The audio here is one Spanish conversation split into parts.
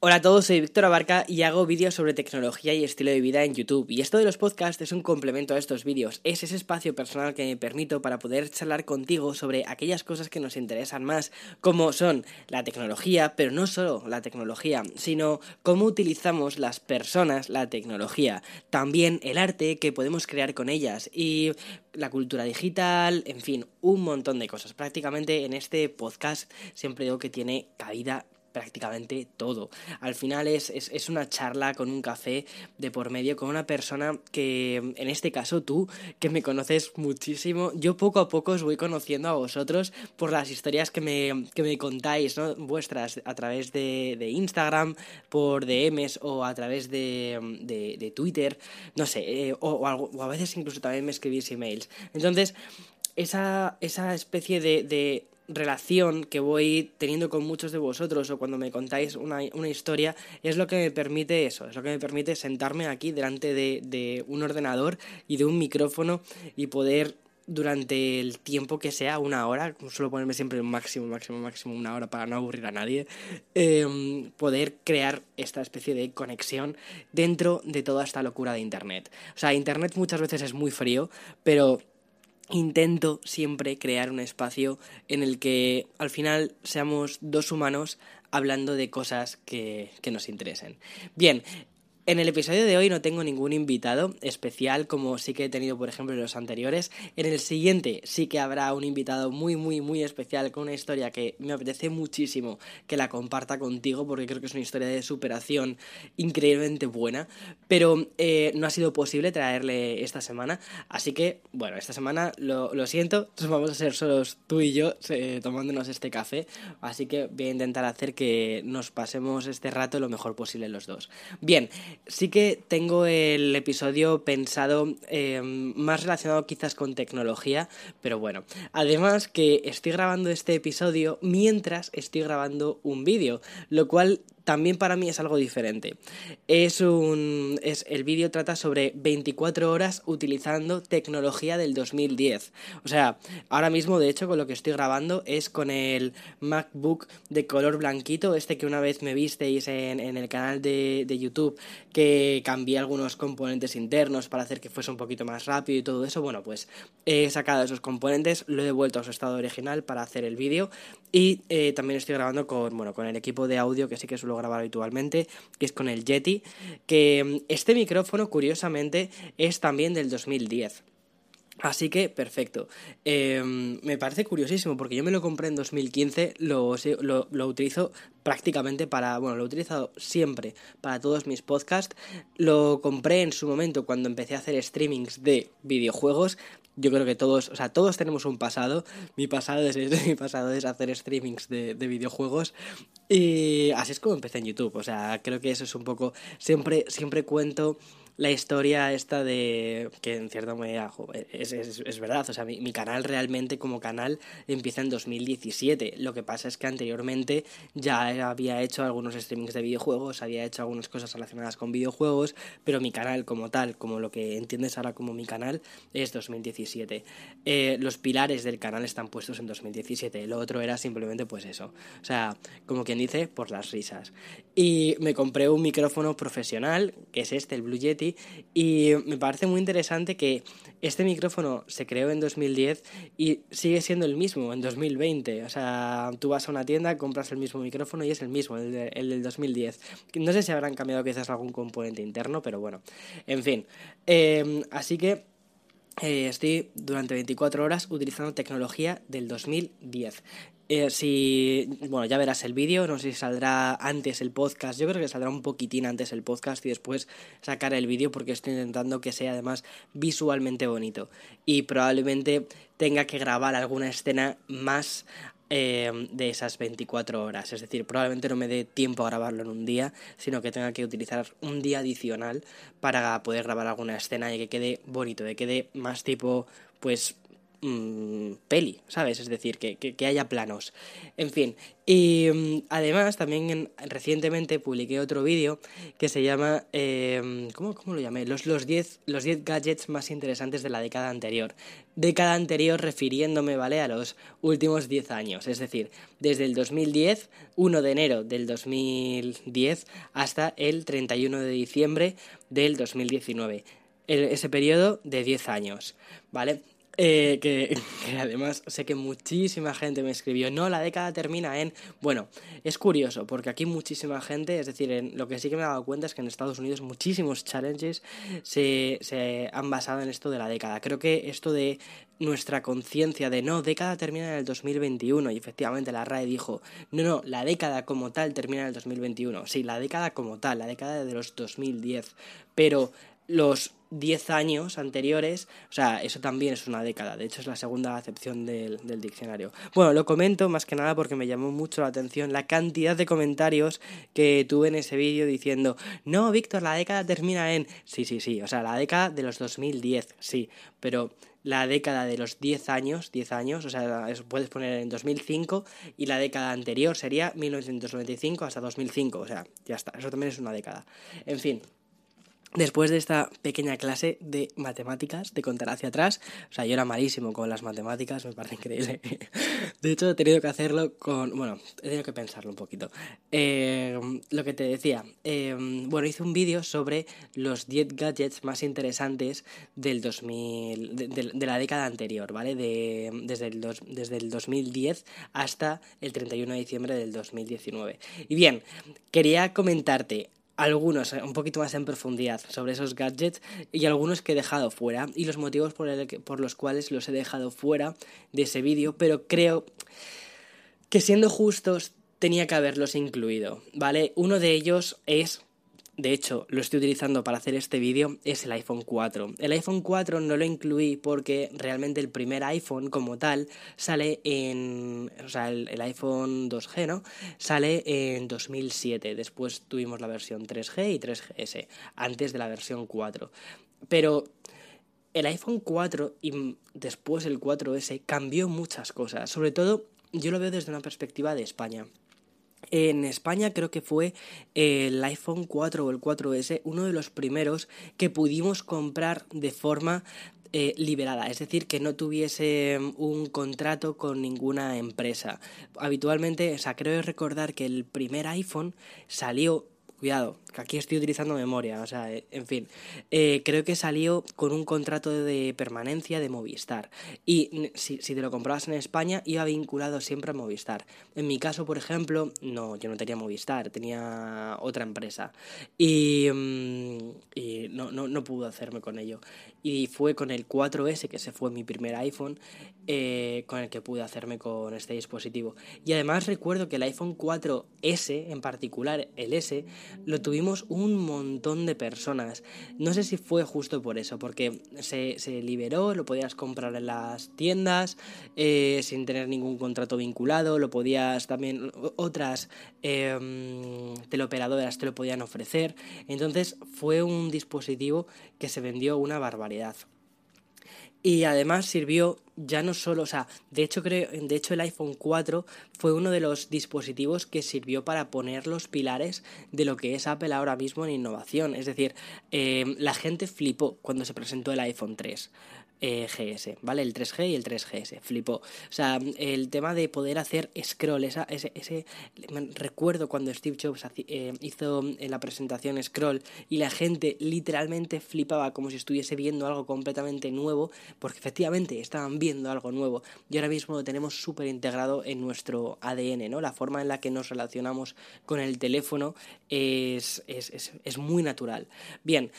Hola a todos, soy Víctor Abarca y hago vídeos sobre tecnología y estilo de vida en YouTube. Y esto de los podcasts es un complemento a estos vídeos. Es ese espacio personal que me permito para poder charlar contigo sobre aquellas cosas que nos interesan más, como son la tecnología, pero no solo la tecnología, sino cómo utilizamos las personas la tecnología. También el arte que podemos crear con ellas y la cultura digital, en fin, un montón de cosas. Prácticamente en este podcast siempre digo que tiene cabida prácticamente todo. Al final es, es, una charla con un café de por medio con una persona que, en este caso tú, que me conoces muchísimo, yo poco a poco os voy conociendo a vosotros por las historias que me, que me contáis, ¿no? Vuestras a través de, de Instagram, por DMs o a través de, de, Twitter, no sé, eh, o, o, a veces incluso también me escribís emails. Entonces, esa, esa especie de relación que voy teniendo con muchos de vosotros o cuando me contáis una, historia es lo que me permite eso, es lo que me permite sentarme aquí delante de, de un ordenador y de un micrófono y poder durante el tiempo que sea, una hora, suelo ponerme siempre máximo, máximo, máximo una hora para no aburrir a nadie, em, poder crear esta especie de conexión dentro de toda esta locura de Internet. O sea, Internet muchas veces es muy frío, pero intento siempre crear un espacio en el que al final seamos dos humanos hablando de cosas que, nos interesen. Bien, en el episodio de hoy no tengo ningún invitado especial como sí que he tenido por ejemplo en los anteriores. En el siguiente sí que habrá un invitado muy muy muy especial con una historia que me apetece muchísimo que la comparta contigo porque creo que es una historia de superación increíblemente buena. Pero eh, no ha sido posible traerle esta semana. Así que bueno, esta semana lo, lo siento, vamos a ser solos tú y yo eh, tomándonos este café. Así que voy a intentar hacer que nos pasemos este rato lo mejor posible los dos. Bien, sí que tengo el episodio pensado eh, más relacionado quizás con tecnología, pero bueno. Además que estoy grabando este episodio mientras estoy grabando un vídeo, lo cual también para mí es algo diferente. Es un. Es, el vídeo trata sobre 24 horas utilizando tecnología del 2010. O sea, ahora mismo, de hecho, con lo que estoy grabando es con el MacBook de color blanquito, este que una vez me visteis en, en el canal de, de YouTube, que cambié algunos componentes internos para hacer que fuese un poquito más rápido y todo eso. Bueno, pues he sacado esos componentes, lo he devuelto a su estado original para hacer el vídeo y eh, también estoy grabando con, bueno, con el equipo de audio que sí que suelo grabar habitualmente, que es con el Yeti, que mm, este micrófono curiosamente es también del 2010. Así que, perfecto. Em, me parece curiosísimo porque yo me lo compré en 2015, lo, lo, lo, utilizo prácticamente para, bueno, lo he utilizado siempre para todos mis podcasts. Lo compré en su momento cuando empecé a hacer streamings de videojuegos yo creo que todos, o sea, todos tenemos un pasado. Mi pasado es, mi pasado es hacer streamings de, de, videojuegos. Y así es como empecé en YouTube. O sea, creo que eso es un poco. Siempre, siempre cuento la historia esta de que en cierta manera es, es, es, verdad, o sea, mi, mi, canal realmente como canal empieza en 2017. Lo que pasa es que anteriormente ya había hecho algunos streamings de videojuegos, había hecho algunas cosas relacionadas con videojuegos, pero mi canal como tal, como lo que entiendes ahora como mi canal, es 2017. Eh, los pilares del canal están puestos en 2017, lo otro era simplemente pues eso, o sea, como quien dice, por las risas. Y me compré un micrófono profesional, que es este, el Blue Yeti, y me parece muy interesante que este micrófono se creó en 2010 y sigue siendo el mismo en 2020. O sea, tú vas a una tienda, compras el mismo micrófono y es el mismo, el, del 2010. No sé si habrán cambiado quizás algún componente interno, pero bueno, en fin. Eh, así que eh, estoy durante 24 horas utilizando tecnología del 2010. Eh, si, bueno, ya verás el vídeo, no sé si saldrá antes el podcast, yo creo que saldrá un poquitín antes el podcast y después sacar el vídeo porque estoy intentando que sea además visualmente bonito y probablemente tenga que grabar alguna escena más eh, de esas 24 horas. Es decir, probablemente no me dé tiempo a grabarlo en un día, sino que tenga que utilizar un día adicional para poder grabar alguna escena y que quede bonito, que quede más tipo, pues mm, peli, ¿sabes? Es decir, que, que, haya planos. En fin, y mm, además también recientemente publiqué otro vídeo que se llama, eh, ¿cómo, ¿cómo, lo llamé? Los 10 los diez, los diez gadgets más interesantes de la década anterior. Década anterior refiriéndome, ¿vale? A los últimos 10 años, es decir, desde el 2010, 1 de enero del 2010 hasta el 31 de diciembre del 2019 ese periodo de 10 años, ¿vale? Eh, que, además sé que muchísima gente me escribió, no, la década termina en... Bueno, es curioso, porque aquí muchísima gente, es decir, lo que sí que me he dado cuenta es que en Estados Unidos muchísimos challenges se, se han basado en esto de la década. Creo que esto de nuestra conciencia de no, década termina en el 2021 y efectivamente la RAE dijo, no, no, la década como tal termina en el 2021. Sí, la década como tal, la década de los 2010, pero los 10 años anteriores, o sea, eso también es una década, de hecho es la segunda acepción del, diccionario. Bueno, lo comento más que nada porque me llamó mucho la atención la cantidad de comentarios que tuve en ese vídeo diciendo, no, Víctor, la década termina en... Sí, sí, sí, o sea, la década de los 2010, sí, pero la década de los 10 años, 10 años, o sea, puedes poner en 2005 y la década anterior sería 1995 hasta 2005, o sea, ya está, eso también es una década. En fin, Después de esta pequeña clase de matemáticas, de contar hacia atrás, o sea, yo era malísimo con las matemáticas, me parece increíble. De hecho, he tenido que hacerlo con, bueno, he tenido que pensarlo un poquito. Eh, lo que te decía, eh, bueno, hice un vídeo sobre los 10 gadgets más interesantes del 2000, de, la década anterior, ¿vale? De, desde, el desde el 2010 hasta el 31 de diciembre del 2019. Y bien, quería comentarte algunos eh, un poquito más en profundidad sobre esos gadgets y algunos que he dejado fuera y los motivos por, por los cuales los he dejado fuera de ese vídeo, pero creo que siendo justos tenía que haberlos incluido, ¿vale? Uno de ellos es de hecho lo estoy utilizando para hacer este vídeo, es el iPhone 4. El iPhone 4 no lo incluí porque realmente el primer iPhone como tal sale en... o sea, el, iPhone 2G, ¿no? Sale en 2007, después tuvimos la versión 3G y 3GS, antes de la versión 4. Pero el iPhone 4 y después el 4S cambió muchas cosas, sobre todo yo lo veo desde una perspectiva de España. En España creo que fue el iPhone 4 o el 4S uno de los primeros que pudimos comprar de forma eh, liberada, es decir, que no tuviese un contrato con ninguna empresa. Habitualmente, o sea, creo recordar que el primer iPhone salió cuidado, que aquí estoy utilizando memoria, o sea, eh, en fin, eh, creo que salió con un contrato de permanencia de Movistar. Y si, te lo comprabas en España, iba vinculado siempre a Movistar. En mi caso, por ejemplo, no, yo no tenía Movistar, tenía otra empresa. Y, mm, no, no, no pude hacerme con ello. Y fue con el 4S, que ese fue mi primer iPhone, eh, con el que pude hacerme con este dispositivo. Y además recuerdo que el iPhone 4S, en particular el S, lo tuvimos un montón de personas. No sé si fue justo por eso, porque se, se liberó, lo podías comprar en las tiendas eh, sin tener ningún contrato vinculado, lo podías también, otras eh, teleoperadoras te lo podían ofrecer. Entonces fue un dispositivo que se vendió una barbaridad. Y además sirvió ya no solo, o sea, de hecho creo, de hecho el iPhone 4 fue uno de los dispositivos que sirvió para poner los pilares de lo que es Apple ahora mismo en innovación. Es decir, eh, la gente flipó cuando se presentó el iPhone 3. Eh, GS, ¿vale? El 3G y el 3GS, flipó. O sea, el tema de poder hacer scroll, esa, ese, recuerdo cuando Steve Jobs eh, hizo en la presentación scroll y la gente literalmente flipaba como si estuviese viendo algo completamente nuevo, porque efectivamente estaban viendo algo nuevo y ahora mismo lo tenemos súper integrado en nuestro ADN, ¿no? La forma en la que nos relacionamos con el teléfono es, es, es, es muy natural. Bien,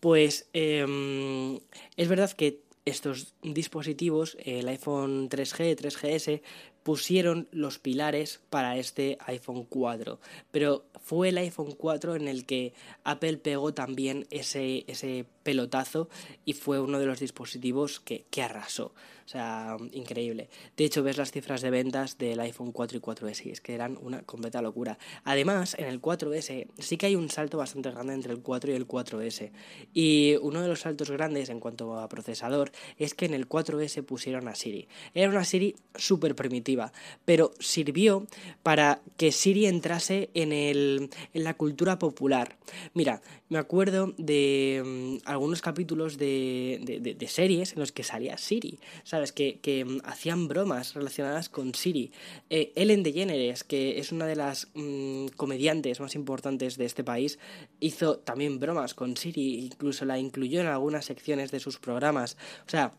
pues eh, es verdad que estos dispositivos, el iPhone 3G, 3GS, pusieron los pilares para este iPhone 4. Pero fue el iPhone 4 en el que Apple pegó también ese, ese pelotazo y fue uno de los dispositivos que, que arrasó. O sea, increíble. De hecho, ves las cifras de ventas del iPhone 4 y 4S y es que eran una completa locura. Además, en el 4S sí que hay un salto bastante grande entre el 4 y el 4S. Y uno de los saltos grandes en cuanto a procesador es que en el 4S pusieron a Siri. Era una Siri súper primitiva, pero sirvió para que Siri entrase en, el, en la cultura popular. Mira, me acuerdo de mm, algunos capítulos de, de, series en los que salía Siri, ¿sabes? Que, que mm, hacían bromas relacionadas con Siri. Eh, Ellen DeGeneres, que es una de las mm, comediantes más importantes de este país, hizo también bromas con Siri, incluso la incluyó en algunas secciones de sus programas. O sea,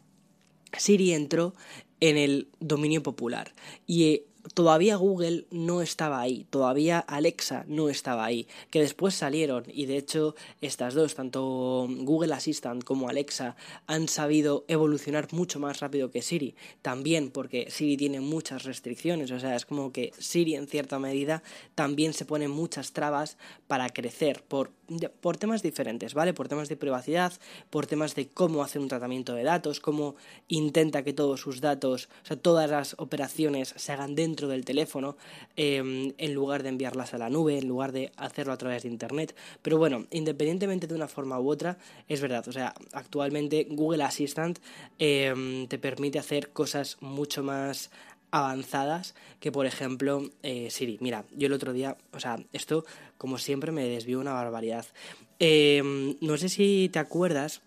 Siri entró en el dominio popular y eh, todavía Google no estaba ahí, todavía Alexa no estaba ahí, que después salieron. Y de hecho estas dos, tanto Google Assistant como Alexa, han sabido evolucionar mucho más rápido que Siri, también porque Siri tiene muchas restricciones, o sea, es como que Siri en cierta medida también se pone muchas trabas para crecer por, por temas diferentes, ¿vale? Por temas de privacidad, por temas de cómo hacer un tratamiento de datos, cómo intenta que todos sus datos, o sea, todas las operaciones se hagan dentro del teléfono em, en lugar de enviarlas a la nube, en lugar de hacerlo a través de Internet. Pero bueno, independientemente de una forma u otra, es verdad, o sea, actualmente Google Assistant em, te permite hacer cosas mucho más avanzadas que por ejemplo eh, Siri. Mira, yo el otro día, o sea, esto como siempre me desvió una barbaridad. Em, no sé si te acuerdas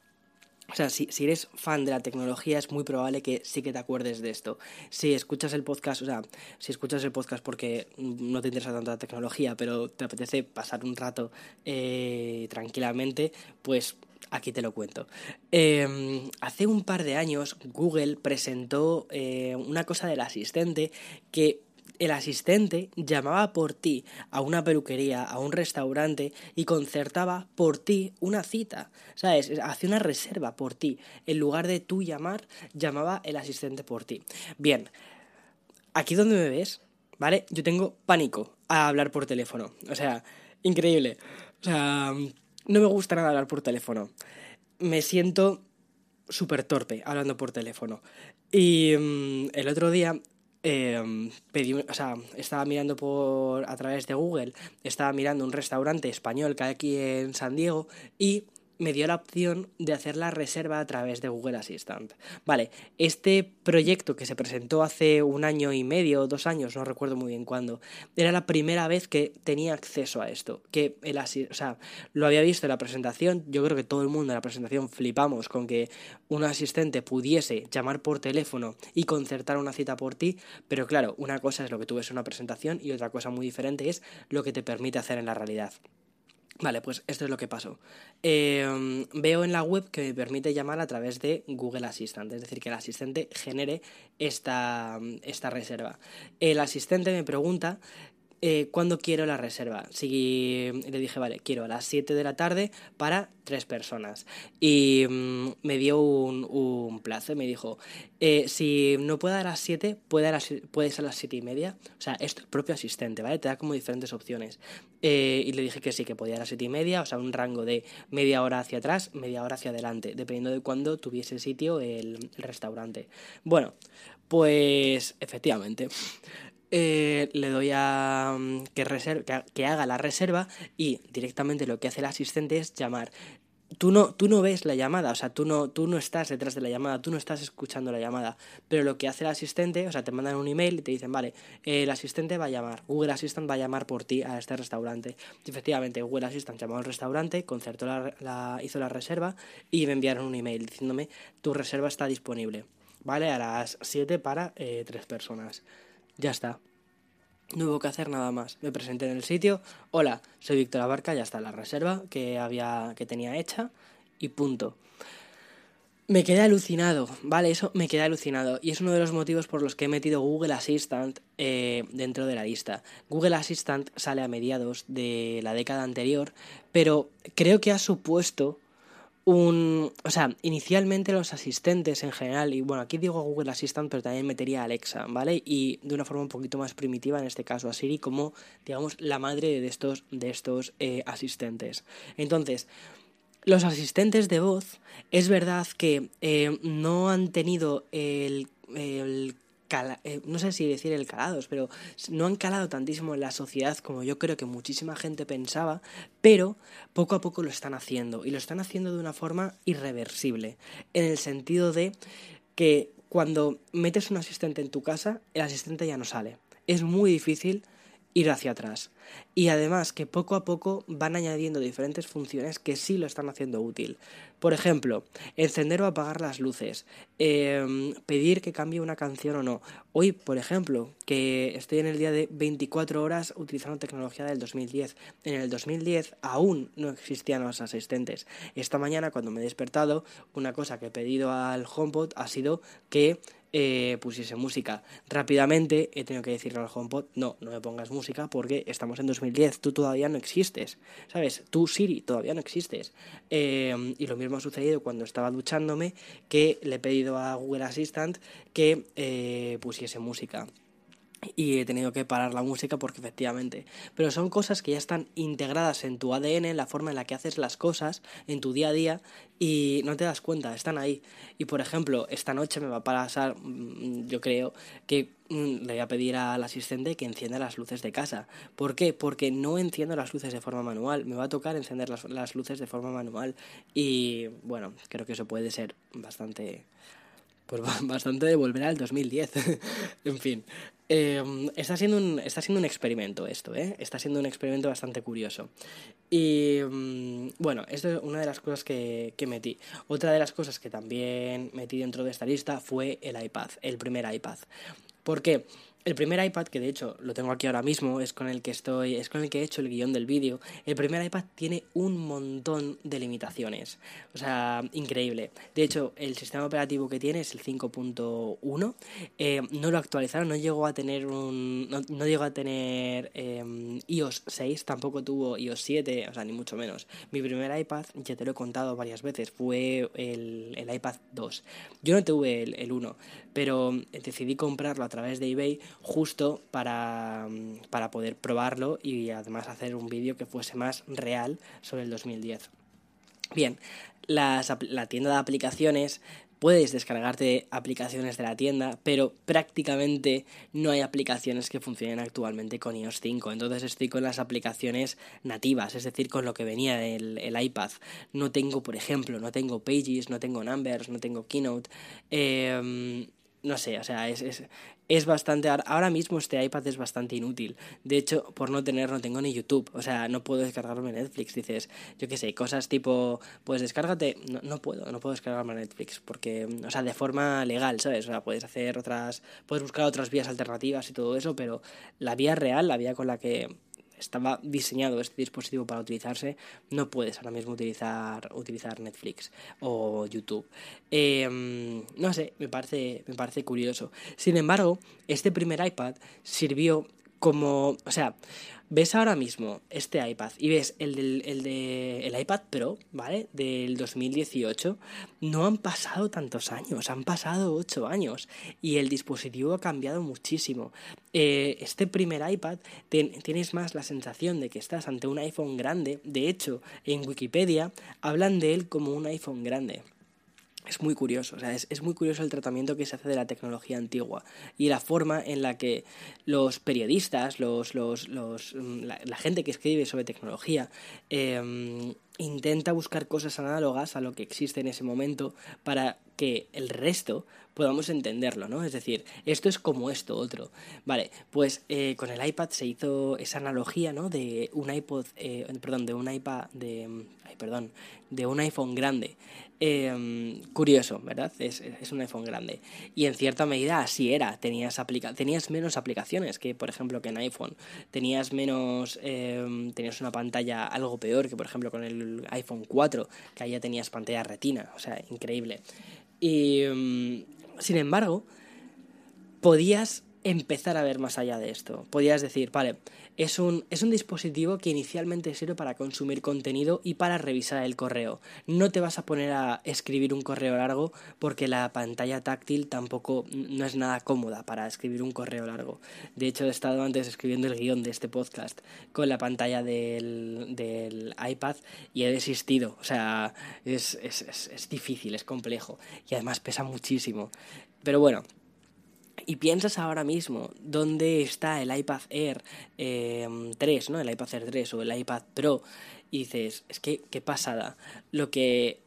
o sea, si, si, eres fan de la tecnología es muy probable que sí que te acuerdes de esto. Si escuchas el podcast, o sea, si escuchas el podcast porque no te interesa tanto la tecnología, pero te apetece pasar un rato eh, tranquilamente, pues aquí te lo cuento. Em, hace un par de años Google presentó eh, una cosa del asistente que el asistente llamaba por ti a una peluquería, a un restaurante y concertaba por ti una cita. ¿Sabes? Hacía una reserva por ti. En lugar de tú llamar, llamaba el asistente por ti. Bien, aquí donde me ves, ¿vale? Yo tengo pánico a hablar por teléfono. O sea, increíble. O sea, no me gusta nada hablar por teléfono. Me siento súper torpe hablando por teléfono. Y mm, el otro día eh, pedí, o sea, estaba mirando por a través de Google, estaba mirando un restaurante español que hay aquí en San Diego y me dio la opción de hacer la reserva a través de Google Assistant. Vale, este proyecto que se presentó hace un año y medio, dos años, no recuerdo muy bien cuándo, era la primera vez que tenía acceso a esto. Que el o sea, lo había visto en la presentación, yo creo que todo el mundo en la presentación flipamos con que un asistente pudiese llamar por teléfono y concertar una cita por ti, pero claro, una cosa es lo que tú ves en una presentación y otra cosa muy diferente es lo que te permite hacer en la realidad. Vale, pues esto es lo que pasó. Em, veo en la web que me permite llamar a través de Google Assistant, es decir, que el asistente genere esta, esta reserva. El asistente me pregunta eh, cuándo quiero la reserva. Si le dije, vale, quiero a las 7 de la tarde para tres personas. Y mm, me dio un, un, plazo, me dijo, eh, si no puede a las 7, puede a las, puedes a las 7 y media. O sea, es el propio asistente, ¿vale? Te da como diferentes opciones. Eh, y le dije que sí, que podía a las 7 y media, o sea, un rango de media hora hacia atrás, media hora hacia adelante, dependiendo de cuándo tuviese sitio el, el restaurante. Bueno, pues efectivamente. Eh, le doy a mm, que, que, haga la reserva y directamente lo que hace el asistente es llamar. Tú no, tú no ves la llamada, o sea, tú no, tú no estás detrás de la llamada, tú no estás escuchando la llamada, pero lo que hace el asistente, o sea, te mandan un email y te dicen, vale, el asistente va a llamar, Google Assistant va a llamar por ti a este restaurante. Efectivamente, Google Assistant llamó al restaurante, concertó la, hizo la reserva y me enviaron un email diciéndome, tu reserva está disponible, ¿vale? A las 7 para eh, tres personas. Ya está. No hubo que hacer nada más. Me presenté en el sitio. Hola, soy Víctor Abarca, ya está la reserva que había que tenía hecha y punto. Me quedé alucinado, ¿vale? Eso me quedé alucinado. Y es uno de los motivos por los que he metido Google Assistant eh, dentro de la lista. Google Assistant sale a mediados de la década anterior, pero creo que ha supuesto un... O sea, inicialmente los asistentes en general, y bueno, aquí digo Google Assistant, pero también metería Alexa, ¿vale? Y de una forma un poquito más primitiva, en este caso a Siri, como, digamos, la madre de estos, de estos eh, asistentes. Entonces, los asistentes de voz, es verdad que eh, no han tenido el eh, no sé si decir el calados, pero no han calado tantísimo en la sociedad como yo creo que muchísima gente pensaba, pero poco a poco lo están haciendo y lo están haciendo de una forma irreversible, en el sentido de que cuando metes un asistente en tu casa, el asistente ya no sale. Es muy difícil ir hacia atrás. Y además que poco a poco van añadiendo diferentes funciones que sí lo están haciendo útil. Por ejemplo, encender o apagar las luces, em, pedir que cambie una canción o no. Hoy, por ejemplo, que estoy en el día de 24 horas utilizando tecnología del 2010. En el 2010 aún no existían los asistentes. Esta mañana cuando me he despertado, una cosa que he pedido al HomePod ha sido que eh, pusiese música. Rápidamente he tenido que decirle al HomePod, no, no me pongas música porque estamos en 2010, tú todavía no existes, ¿sabes? Tú Siri todavía no existes. Eh, y lo mismo ha sucedido cuando estaba duchándome, que le he pedido a Google Assistant que eh, pusiese música y he tenido que parar la música porque efectivamente. Pero son cosas que ya están integradas en tu ADN, en la forma en la que haces las cosas, en tu día a día, y no te das cuenta, están ahí. Y por ejemplo, esta noche me va a pasar, mm, yo creo, que mm, le voy a pedir al asistente que encienda las luces de casa. ¿Por qué? Porque no enciendo las luces de forma manual. Me va a tocar encender las, luces de forma manual. Y bueno, creo que eso puede ser bastante pues bastante de volver al 2010. en fin, em, está, siendo un, está siendo un experimento esto, ¿eh? Está siendo un experimento bastante curioso. Y em, bueno, esto es una de las cosas que, que metí. Otra de las cosas que también metí dentro de esta lista fue el iPad, el primer iPad. ¿Por qué? El primer iPad, que de hecho lo tengo aquí ahora mismo, es con el que estoy, es con el que he hecho el guion del vídeo. El primer iPad tiene un montón de limitaciones. O sea, increíble. De hecho, el sistema operativo que tiene es el 5.1. Eh, no lo actualizaron, no llegó a tener un. No, llegó a tener eh, iOS 6, tampoco tuvo iOS 7, o sea, ni mucho menos. Mi primer iPad, ya te lo he contado varias veces, fue el, el iPad 2. Yo no tuve el, el 1, pero decidí comprarlo a través de eBay justo para, para poder probarlo y además hacer un vídeo que fuese más real sobre el 2010. Bien, la tienda de aplicaciones puedes descargarte aplicaciones de la tienda, pero prácticamente no hay aplicaciones que funcionen actualmente con iOS 5. Entonces estoy con las aplicaciones nativas, es decir, con lo que venía el, el iPad. No tengo, por ejemplo, no tengo Pages, no tengo Numbers, no tengo Keynote. Eh, no sé, o sea, es, es, es bastante... Ahora mismo este iPad es bastante inútil. De hecho, por no tener, no tengo ni YouTube. O sea, no puedo descargarme Netflix. Dices, yo qué sé, cosas tipo, pues descárgate... No, no puedo, no puedo descargarme Netflix. Porque, o sea, de forma legal, ¿sabes? O sea, puedes hacer otras... Puedes buscar otras vías alternativas y todo eso, pero la vía real, la vía con la que estaba diseñado este dispositivo para utilizarse, no puedes ahora mismo utilizar, utilizar Netflix o YouTube. Em, no sé, me parece, me parece curioso. Sin embargo, este primer iPad sirvió como, o sea, ves ahora mismo este iPad y ves el, del, el de iPad Pro, ¿vale? Del 2018, no han pasado tantos años, han pasado 8 años y el dispositivo ha cambiado muchísimo. Eh, este primer iPad tienes más la sensación de que estás ante un iPhone grande, de hecho, en Wikipedia hablan de él como un iPhone grande es muy curioso, o sea, es, es, muy curioso el tratamiento que se hace de la tecnología antigua y la forma en la que los periodistas, los, los, los mm, la, gente que escribe sobre tecnología, eh, intenta buscar cosas análogas a lo que existe en ese momento para que el resto podamos entenderlo, ¿no? Es decir, esto es como esto otro. Vale, pues eh, con el iPad se hizo esa analogía, ¿no? De un iPod, eh, perdón, de un iPad, de, ay, perdón, de un iPhone grande. Eh, curioso, ¿verdad? Es, un iPhone grande. Y en cierta medida así era. Tenías, aplica tenías menos aplicaciones que, por ejemplo, que en iPhone. Tenías menos. Eh, tenías una pantalla algo peor que, por ejemplo, con el iPhone 4, que ahí ya tenías pantalla retina. O sea, increíble. Y. Sin embargo, podías empezar a ver más allá de esto. Podrías decir, vale, es un, es un dispositivo que inicialmente sirve para consumir contenido y para revisar el correo. No te vas a poner a escribir un correo largo porque la pantalla táctil tampoco no es nada cómoda para escribir un correo largo. De hecho, he estado antes escribiendo el guion de este podcast con la pantalla del, del iPad y he desistido. O sea, es, es, es difícil, es complejo y además pesa muchísimo. Pero bueno, y piensas ahora mismo dónde está el iPad Air 3, em, ¿no? El iPad Air 3 o el iPad Pro y dices, es que qué pasada. Lo que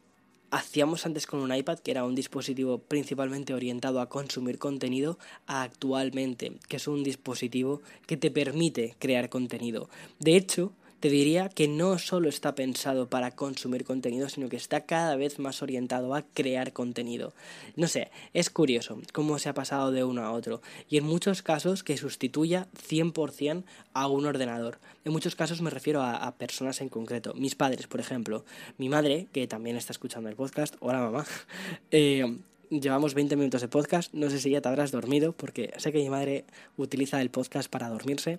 hacíamos antes con un iPad, que era un dispositivo principalmente orientado a consumir contenido, actualmente, que es un dispositivo que te permite crear contenido. De hecho, te diría que no solo está pensado para consumir contenido, sino que está cada vez más orientado a crear contenido. No sé, es curioso cómo se ha pasado de uno a otro y en muchos casos que sustituya 100% a un ordenador. En muchos casos me refiero a, personas en concreto. Mis padres, por ejemplo. Mi madre, que también está escuchando el podcast, hola mamá, eh, llevamos 20 minutos de podcast. No sé si ya te habrás dormido, porque sé que mi madre utiliza el podcast para dormirse.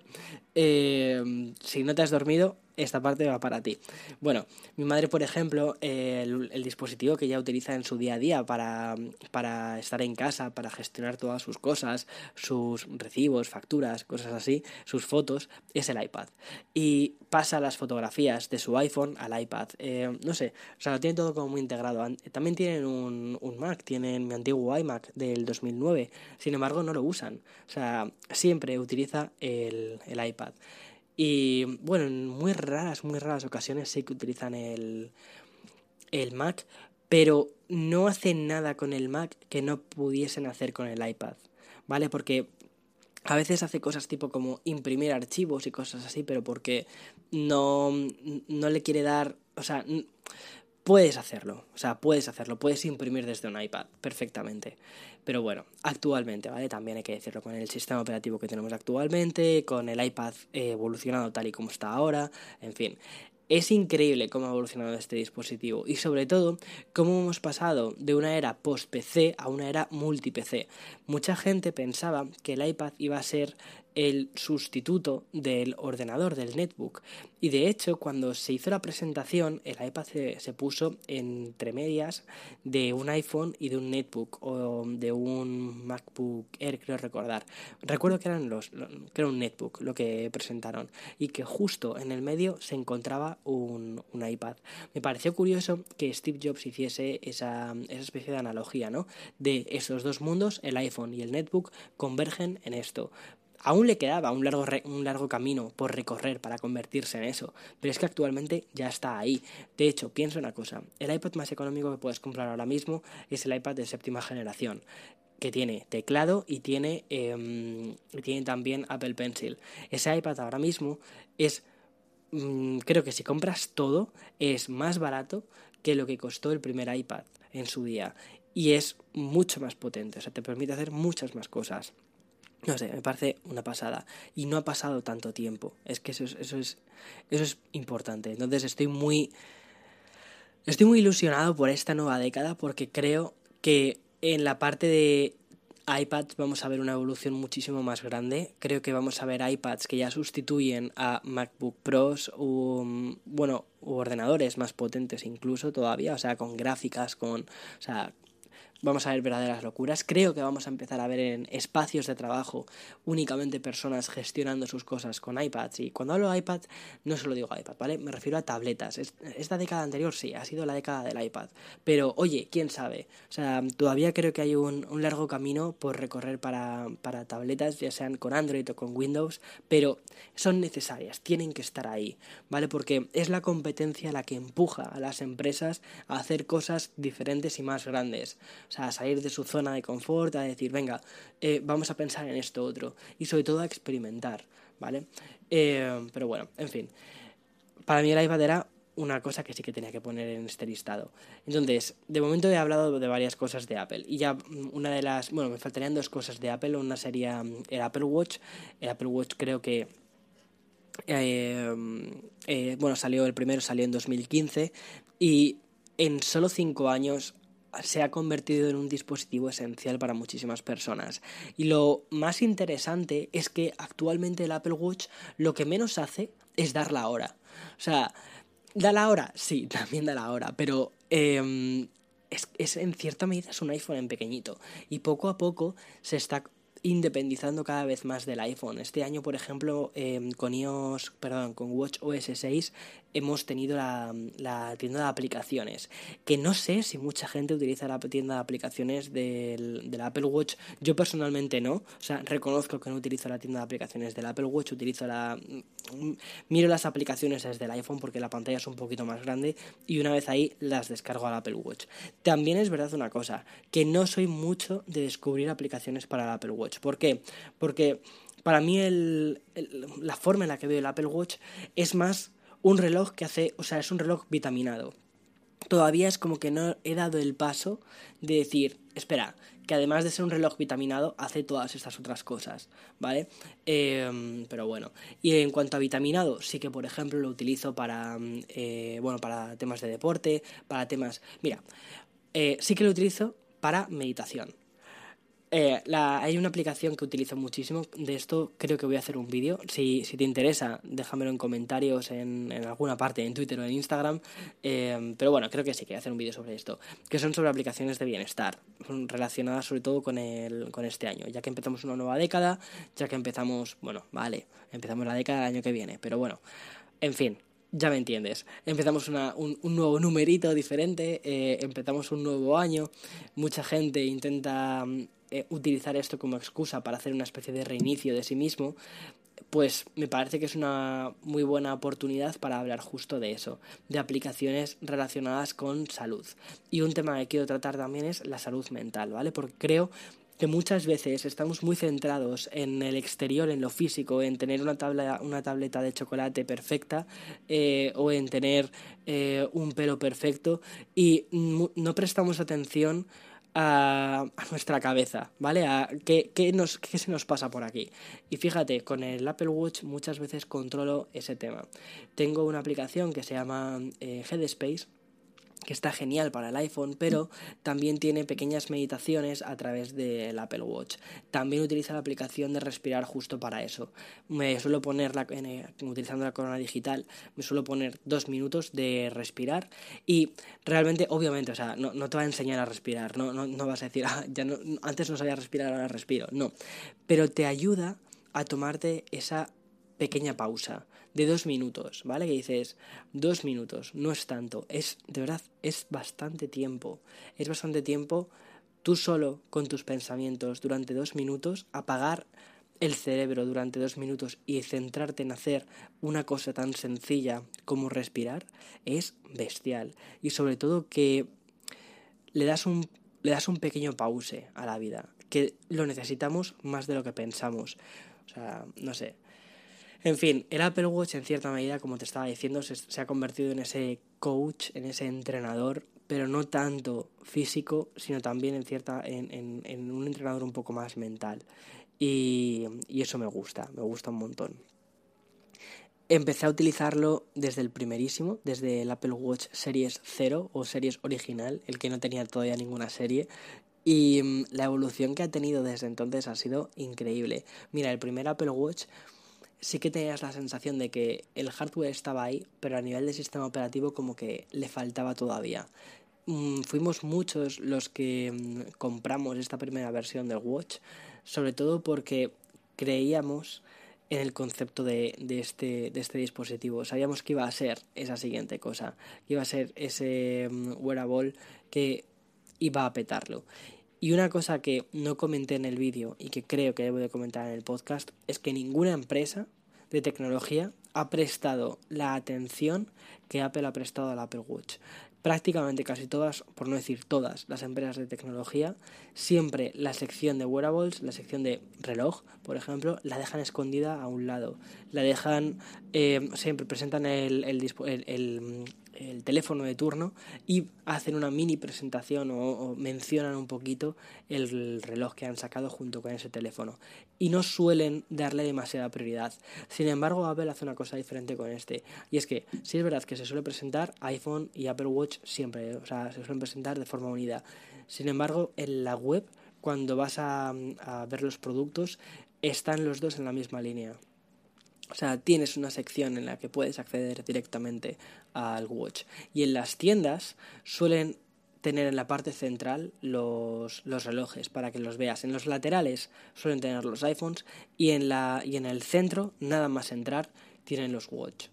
Eh, si no te has dormido, esta parte va para ti. Bueno, mi madre, por ejemplo, el, dispositivo que ella utiliza en su día a día para, para estar en casa, para gestionar todas sus cosas, sus recibos, facturas, cosas así, sus fotos, es el iPad. Y pasa las fotografías de su iPhone al iPad. Eh, no sé, o sea, lo tienen todo como muy integrado. También tienen un, un Mac, tienen mi antiguo iMac del 2009, sin embargo no lo usan. O sea, siempre utiliza el, el iPad. Y bueno, en muy raras, muy raras ocasiones sí que utilizan el, el Mac, pero no hacen nada con el Mac que no pudiesen hacer con el iPad, ¿vale? Porque a veces hace cosas tipo como imprimir archivos y cosas así, pero porque no, no le quiere dar, o sea, puedes hacerlo, o sea, puedes hacerlo, puedes imprimir desde un iPad perfectamente. Pero bueno, actualmente, ¿vale? También hay que decirlo con el sistema operativo que tenemos actualmente, con el iPad evolucionado tal y como está ahora, en fin. Es increíble cómo ha evolucionado este dispositivo y sobre todo cómo hemos pasado de una era post-PC a una era multi-PC. Mucha gente pensaba que el iPad iba a ser el sustituto del ordenador, del netbook. Y de hecho, cuando se hizo la presentación, el iPad se, puso entre medias de un iPhone y de un netbook o de un MacBook Air, creo recordar. Recuerdo que eran los, era un netbook lo que presentaron y que justo en el medio se encontraba un, un iPad. Me pareció curioso que Steve Jobs hiciese esa, esa especie de analogía, ¿no? De esos dos mundos, el iPhone y el netbook, convergen en esto Aún le quedaba un largo, camino por recorrer para convertirse en eso, pero es que actualmente ya está ahí. De hecho, pienso una cosa, el iPad más económico que puedes comprar ahora mismo es el iPad de séptima generación que tiene teclado y tiene, em, también Apple Pencil. Ese iPad ahora mismo es, mm, creo que si compras todo, es más barato que lo que costó el primer iPad en su día. Y es mucho más potente, o sea, te permite hacer muchas más cosas. No sé, me parece una pasada. Y no ha pasado tanto tiempo. Es que eso es, eso es, eso es importante. Entonces estoy muy. Estoy muy ilusionado por esta nueva década porque creo que en la parte de iPads vamos a ver una evolución muchísimo más grande. Creo que vamos a ver iPads que ya sustituyen a MacBook Pros o, bueno, u ordenadores más potentes incluso todavía, o sea, con gráficas, con, o sea, vamos a ver verdaderas locuras. Creo que vamos a empezar a ver en espacios de trabajo únicamente personas gestionando sus cosas con iPads. Y cuando hablo de iPad, no solo digo iPad, ¿vale? Me refiero a tabletas. Esta década anterior sí, ha sido la década del iPad. Pero oye, quién sabe. O sea, todavía creo que hay un, un largo camino por recorrer para, para tabletas, ya sean con Android o con Windows, pero son necesarias, tienen que estar ahí, ¿vale? Porque es la competencia la que empuja a las empresas a hacer cosas diferentes y más grandes. O sea, a salir de su zona de confort, a decir, venga, eh, vamos a pensar en esto otro. Y sobre todo a experimentar, ¿vale? Eh, pero bueno, en fin. Para mí el iPad era una cosa que sí que tenía que poner en este listado. Entonces, de momento he hablado de varias cosas de Apple. Y ya mm, una de las... Bueno, me faltarían dos cosas de Apple. Una sería mm, el Apple Watch. El Apple Watch creo que... Eh, bueno, salió el primero, salió en 2015 y en solo cinco años se ha convertido en un dispositivo esencial para muchísimas personas. Y lo más interesante es que actualmente el Apple Watch lo que menos hace es dar la hora. O sea, da la hora, sí, también da la hora, pero em, es, es, en cierta medida es un iPhone en pequeñito. Y poco a poco se está independizando cada vez más del iPhone. Este año, por ejemplo, em, con iOS, perdón, con Watch OS 6 hemos tenido la, tienda de aplicaciones, que no sé si mucha gente utiliza la tienda de aplicaciones del, Apple Watch. Yo personalmente no, o sea, reconozco que no utilizo la tienda de aplicaciones del Apple Watch, utilizo la... Mm, miro las aplicaciones desde el iPhone porque la pantalla es un poquito más grande y una vez ahí las descargo al Apple Watch. También es verdad una cosa, que no soy mucho de descubrir aplicaciones para el Apple Watch. ¿Por qué? Porque para mí la forma en la que veo el Apple Watch es más un reloj que hace, o sea, es un reloj vitaminado. Todavía es como que no he dado el paso de decir, espera, que además de ser un reloj vitaminado, hace todas estas otras cosas, ¿vale? Em, pero bueno, y en cuanto a vitaminado, sí que por ejemplo lo utilizo para, eh, bueno, para temas de deporte, para temas... Mira, eh, sí que lo utilizo para meditación, eh, la, hay una aplicación que utilizo muchísimo. De esto creo que voy a hacer un vídeo. Si, si te interesa, déjamelo en comentarios en, en, alguna parte, en Twitter o en Instagram. Eh, pero bueno, creo que sí que voy a hacer un vídeo sobre esto. Que son sobre aplicaciones de bienestar. Relacionadas sobre todo con, el, con este año. Ya que empezamos una nueva década. Ya que empezamos, bueno, vale, empezamos la década del año que viene. Pero bueno, en fin, ya me entiendes. Empezamos una, un, un, nuevo numerito diferente, eh, empezamos un nuevo año, mucha gente intenta eh, utilizar esto como excusa para hacer una especie de reinicio de sí mismo, pues me parece que es una muy buena oportunidad para hablar justo de eso, de aplicaciones relacionadas con salud. Y un tema que quiero tratar también es la salud mental, ¿vale? Porque creo que muchas veces estamos muy centrados en el exterior, en lo físico, en tener una, tabla, una tableta de chocolate perfecta eh, o en tener eh, un pelo perfecto y no prestamos atención a, nuestra cabeza, ¿vale? Qué, qué se nos pasa por aquí. Y fíjate, con el Apple Watch muchas veces controlo ese tema. Tengo una aplicación que se llama eh, Headspace que está genial para el iPhone, pero también tiene pequeñas meditaciones a través del Apple Watch. También utiliza la aplicación de respirar justo para eso. Me suelo poner, la, utilizando la corona digital, me suelo poner dos minutos de respirar y realmente, obviamente, o sea, no, te va a enseñar a respirar, no, no, no vas a decir, ah, ya no, antes no sabía respirar, ahora respiro, no, pero te ayuda a tomarte esa pequeña pausa de dos minutos, ¿vale? Que dices, dos minutos, no es tanto, es, de verdad, es bastante tiempo, es bastante tiempo tú solo con tus pensamientos durante dos minutos, apagar el cerebro durante dos minutos y centrarte en hacer una cosa tan sencilla como respirar, es bestial. Y sobre todo que le das un, le das un pequeño pause a la vida, que lo necesitamos más de lo que pensamos. O sea, no sé, en fin, el Apple Watch en cierta medida, como te estaba diciendo, se, ha convertido en ese coach, en ese entrenador, pero no tanto físico, sino también en, cierta, en, en, un entrenador un poco más mental. Y, y eso me gusta, me gusta un montón. Empecé a utilizarlo desde el primerísimo, desde el Apple Watch Series 0 o Series original, el que no tenía todavía ninguna serie. Y mm, la evolución que ha tenido desde entonces ha sido increíble. Mira, el primer Apple Watch sí que tenías la sensación de que el hardware estaba ahí, pero a nivel de sistema operativo como que le faltaba todavía. Mm, fuimos muchos los que mm, compramos esta primera versión del Watch, sobre todo porque creíamos en el concepto de, de, este, de este dispositivo. Sabíamos que iba a ser esa siguiente cosa, que iba a ser ese mm, wearable que iba a petarlo. Y una cosa que no comenté en el vídeo y que creo que debo de comentar en el podcast es que ninguna empresa de tecnología ha prestado la atención que Apple ha prestado al Apple Watch. Prácticamente casi todas, por no decir todas, las empresas de tecnología, siempre la sección de wearables, la sección de reloj, por ejemplo, la dejan escondida a un lado. La dejan, eh, siempre presentan el, el, teléfono de turno y hacen una mini presentación o, mencionan un poquito el reloj que han sacado junto con ese teléfono y no suelen darle demasiada prioridad. Sin embargo, Apple hace una cosa diferente con este y es que si es verdad que se suele presentar iPhone y Apple Watch siempre, o sea, se suelen presentar de forma unida. Sin embargo, en la web cuando vas a ver los productos están los dos en la misma línea. O sea, tienes una sección en la que puedes acceder directamente al watch. Y en las tiendas suelen tener en la parte central los, los, relojes para que los veas. En los laterales suelen tener los iPhones y en, la, y en el centro, nada más entrar, tienen los watch.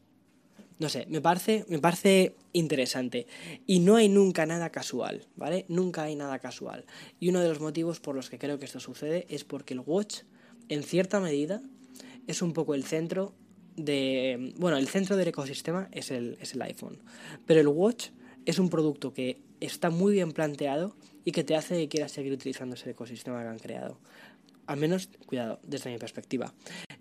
No sé, me parece, me parece interesante. Y no hay nunca nada casual, ¿vale? Nunca hay nada casual. Y uno de los motivos por los que creo que esto sucede es porque el watch, en cierta medida, es un poco el centro de... Bueno, el centro del ecosistema es el, es el iPhone, pero el Watch es un producto que está muy bien planteado y que te hace que quieras seguir utilizando ese ecosistema que han creado. Al menos, cuidado, desde mi perspectiva.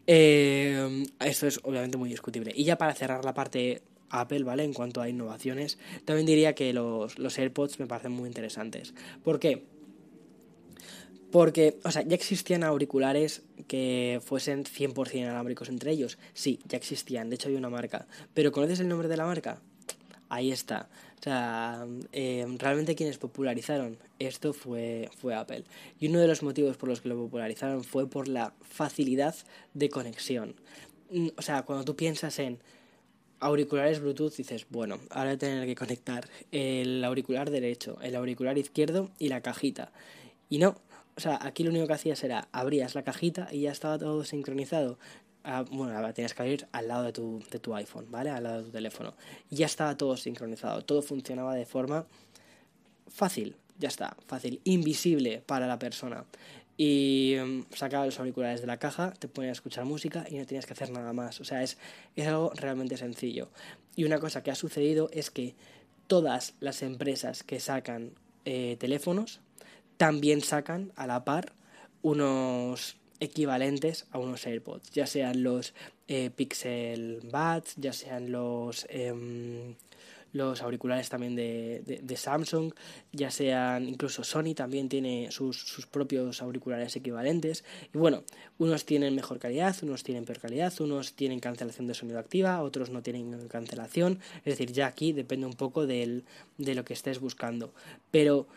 Eh, esto es obviamente muy discutible. Y ya para cerrar la parte Apple, ¿vale? En cuanto a innovaciones, también diría que los, los AirPods me parecen muy interesantes. ¿Por qué? Porque, o sea, ya existían auriculares que fuesen 100% inalámbricos entre ellos. Sí, ya existían, de hecho hay una marca. Pero ¿conoces el nombre de la marca? Ahí está. O sea, eh, realmente quienes popularizaron esto fue, fue Apple. Y uno de los motivos por los que lo popularizaron fue por la facilidad de conexión. Mm, o sea, cuando tú piensas en auriculares Bluetooth, dices, bueno, ahora voy a tener que conectar el auricular derecho, el auricular izquierdo y la cajita. Y no, o sea, aquí lo único que hacías era abrías la cajita y ya estaba todo sincronizado. Ah, bueno, tenías que abrir al lado de tu, de tu iPhone, ¿vale? Al lado de tu teléfono. Ya estaba todo sincronizado. Todo funcionaba de forma fácil, ya está, fácil, invisible para la persona. Y um, sacabas los auriculares de la caja, te ponías a escuchar música y no tenías que hacer nada más. O sea, es, es algo realmente sencillo. Y una cosa que ha sucedido es que todas las empresas que sacan eh, teléfonos también sacan a la par unos equivalentes a unos AirPods, ya sean los eh, Pixel Buds, ya sean los, em, los auriculares también de, de, Samsung, ya sean incluso Sony también tiene sus, sus, propios auriculares equivalentes. Y bueno, unos tienen mejor calidad, unos tienen peor calidad, unos tienen cancelación de sonido activa, otros no tienen cancelación. Es decir, ya aquí depende un poco del, de lo que estés buscando. Pero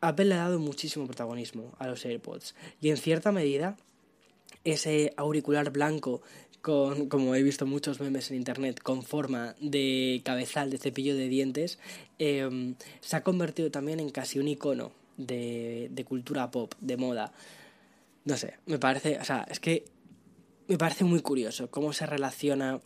Apple le ha dado muchísimo protagonismo a los AirPods y en cierta medida ese auricular blanco con, como he visto muchos memes en internet, con forma de cabezal de cepillo de dientes, em, se ha convertido también en casi un icono de, de cultura pop, de moda. No sé, me parece, o sea, es que me parece muy curioso cómo se relaciona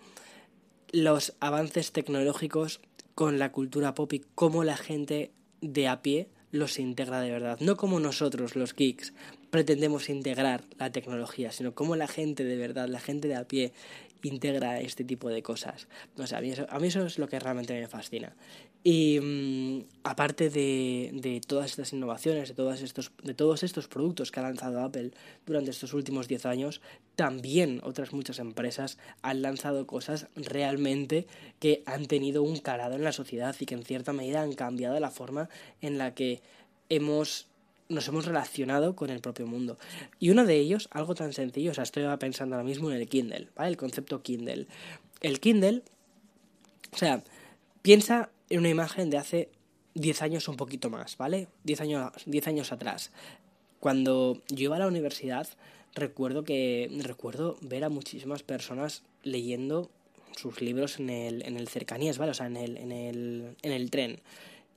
los avances tecnológicos con la cultura pop y cómo la gente de a pie los integra de verdad. No como nosotros, los geeks, pretendemos integrar la tecnología, sino como la gente de verdad, la gente de a pie, integra este tipo de cosas. O sea, a mí eso, es lo que realmente me fascina. Y mm, aparte de, todas estas innovaciones, de, estos, de todos estos productos que ha lanzado Apple durante estos últimos 10 años, también otras muchas empresas han lanzado cosas realmente que han tenido un calado en la sociedad y que en cierta medida han cambiado la forma en la que hemos nos hemos relacionado con el propio mundo. Y uno de ellos, algo tan sencillo, o sea, estoy pensando ahora mismo en el Kindle, ¿vale? El concepto Kindle. El Kindle, o sea, piensa en una imagen de hace 10 años un poquito más, ¿vale? 10 años, 10 años atrás. Cuando yo iba a la universidad, recuerdo que recuerdo ver a muchísimas personas leyendo sus libros en el, en el cercanías, ¿vale? O sea, en el, en el, en el tren.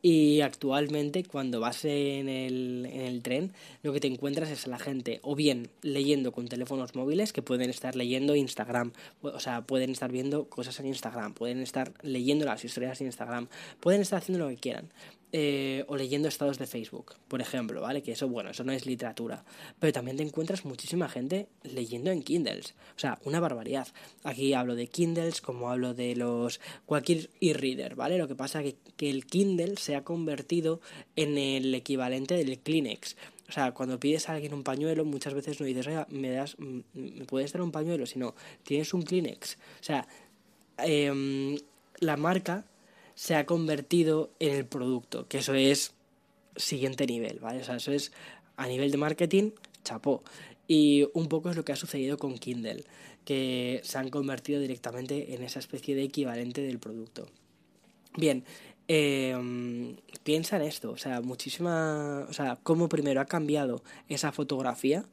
Y actualmente cuando vas en el, en el tren, lo que te encuentras es a la gente o bien leyendo con teléfonos móviles que pueden estar leyendo Instagram, o sea, pueden estar viendo cosas en Instagram, pueden estar leyendo las historias de Instagram, pueden estar haciendo lo que quieran. Eh, o leyendo estados de Facebook, por ejemplo, ¿vale? Que eso, bueno, eso no es literatura. Pero también te encuentras muchísima gente leyendo en Kindles. O sea, una barbaridad. Aquí hablo de Kindles como hablo de los... cualquier e-reader, ¿vale? Lo que pasa es que, que el Kindle se ha convertido en el equivalente del Kleenex. O sea, cuando pides a alguien un pañuelo, muchas veces no dices, oiga, me das, me puedes dar un pañuelo, sino tienes un Kleenex. O sea, em, la marca se ha convertido en el producto, que eso es siguiente nivel, ¿vale? O sea, eso es a nivel de marketing, chapó. Y un poco es lo que ha sucedido con Kindle, que se han convertido directamente en esa especie de equivalente del producto. Bien, eh, piensa en esto, o sea, muchísima, o sea, cómo primero ha cambiado esa fotografía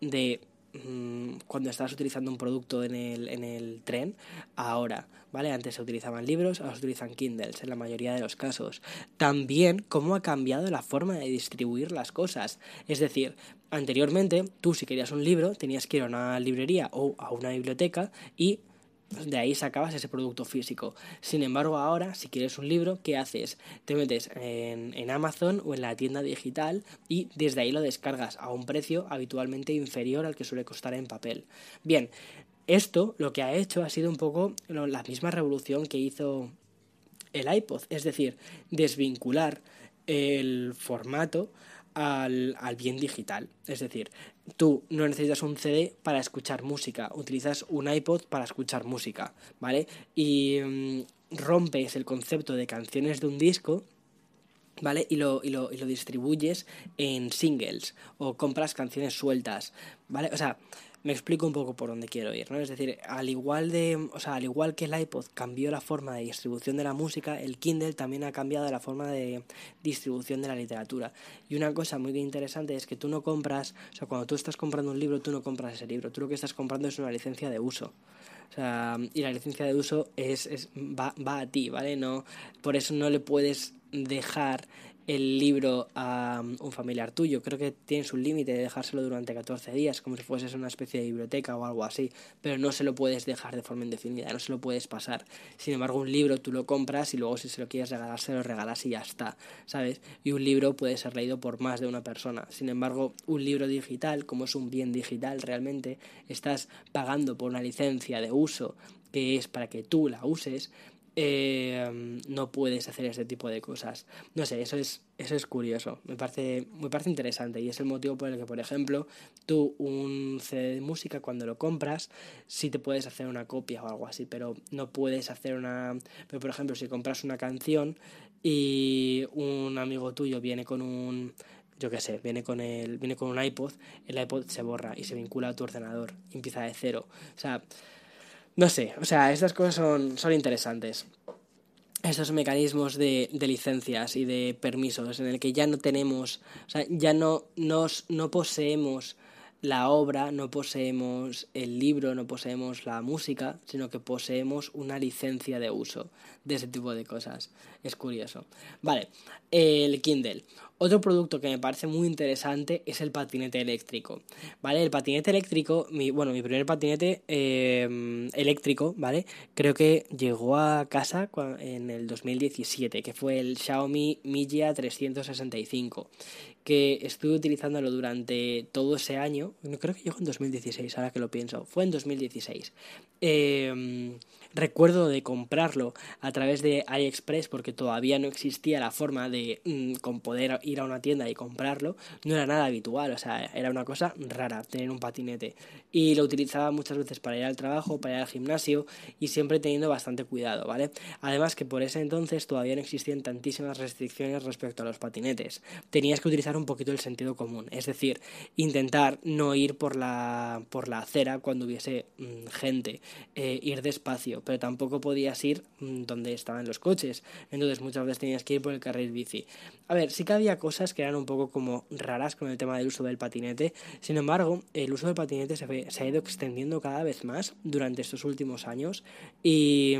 de mm, cuando estás utilizando un producto en el, en el tren, ahora, ¿vale? Antes se utilizaban libros, ahora se utilizan Kindles en la mayoría de los casos. También cómo ha cambiado la forma de distribuir las cosas. Es decir, anteriormente tú si querías un libro tenías que ir a una librería o a una biblioteca y de ahí sacabas ese producto físico. Sin embargo, ahora, si quieres un libro, ¿qué haces? Te metes en, en, Amazon o en la tienda digital y desde ahí lo descargas a un precio habitualmente inferior al que suele costar en papel. Bien, esto lo que ha hecho ha sido un poco la misma revolución que hizo el iPod, es decir, desvincular el formato al, al, bien digital. Es decir, tú no necesitas un CD para escuchar música, utilizas un iPod para escuchar música, ¿vale? Y mm, rompes el concepto de canciones de un disco. ¿Vale? Y lo, y, lo, y lo distribuyes en singles o compras canciones sueltas, ¿vale? O sea, me explico un poco por dónde quiero ir, ¿no? Es decir, al igual de, o sea, al igual que el iPod cambió la forma de distribución de la música, el Kindle también ha cambiado la forma de distribución de la literatura. Y una cosa muy interesante es que tú no compras, o sea, cuando tú estás comprando un libro, tú no compras ese libro, tú lo que estás comprando es una licencia de uso. O sea, y la licencia de uso es, es va, va a ti, ¿vale? No, por eso no le puedes dejar el libro a un familiar tuyo. Creo que tienes un límite de dejárselo durante 14 días, como si fueses una especie de biblioteca o algo así, pero no se lo puedes dejar de forma indefinida, no se lo puedes pasar. Sin embargo, un libro tú lo compras y luego si se lo quieres regalar, se lo regalas y ya está, ¿sabes? Y un libro puede ser leído por más de una persona. Sin embargo, un libro digital, como es un bien digital realmente, estás pagando por una licencia de uso que es para que tú la uses, eh, no puedes hacer este tipo de cosas. No sé, eso es, eso es curioso, me parece, me parece interesante y es el motivo por el que, por ejemplo, tú un CD de música cuando lo compras, sí te puedes hacer una copia o algo así, pero no puedes hacer una... Pero, por ejemplo, si compras una canción y un amigo tuyo viene con un yo qué sé, viene con el, viene con un iPod, el iPod se borra y se vincula a tu ordenador, empieza de cero. O sea, no sé, o sea, estas cosas son, son interesantes. Estos mecanismos de, de, licencias y de permisos en el que ya no tenemos, o sea, ya no, nos, no poseemos la obra, no poseemos el libro, no poseemos la música, sino que poseemos una licencia de uso de ese tipo de cosas. Es curioso. Vale, el Kindle. Otro producto que me parece muy interesante es el patinete eléctrico, ¿vale? El patinete eléctrico, mi, bueno, mi primer patinete eh, eléctrico, ¿vale? Creo que llegó a casa en el 2017, que fue el Xiaomi Mijia 365, que estuve utilizándolo durante todo ese año, creo que llegó en 2016, ahora que lo pienso, fue en 2016. Eh, recuerdo de comprarlo a través de AliExpress porque todavía no existía la forma de mm, con poder ir a una tienda y comprarlo, no era nada habitual, o sea, era una cosa rara tener un patinete. Y lo utilizaba muchas veces para ir al trabajo, para ir al gimnasio y siempre teniendo bastante cuidado, ¿vale? Además que por ese entonces todavía no existían tantísimas restricciones respecto a los patinetes. Tenías que utilizar un poquito el sentido común, es decir, intentar no ir por la, por la acera cuando hubiese mm, gente, eh, ir despacio, pero tampoco podías ir mm, donde estaban los coches. Entonces muchas veces tenías que ir por el carril bici. A ver, sí que había cosas que eran un poco como raras con el tema del uso del patinete. Sin embargo, el uso del patinete se, se ha ido extendiendo cada vez más durante estos últimos años y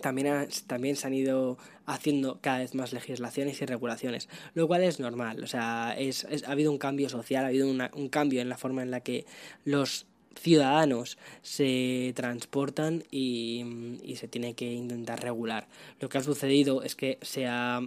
también, también se han ido haciendo cada vez más legislaciones y regulaciones, lo cual es normal, o sea, es, ha habido un cambio social, ha habido un cambio en la forma en la que los ciudadanos se transportan y, se tiene que intentar regular. Lo que ha sucedido es que se ha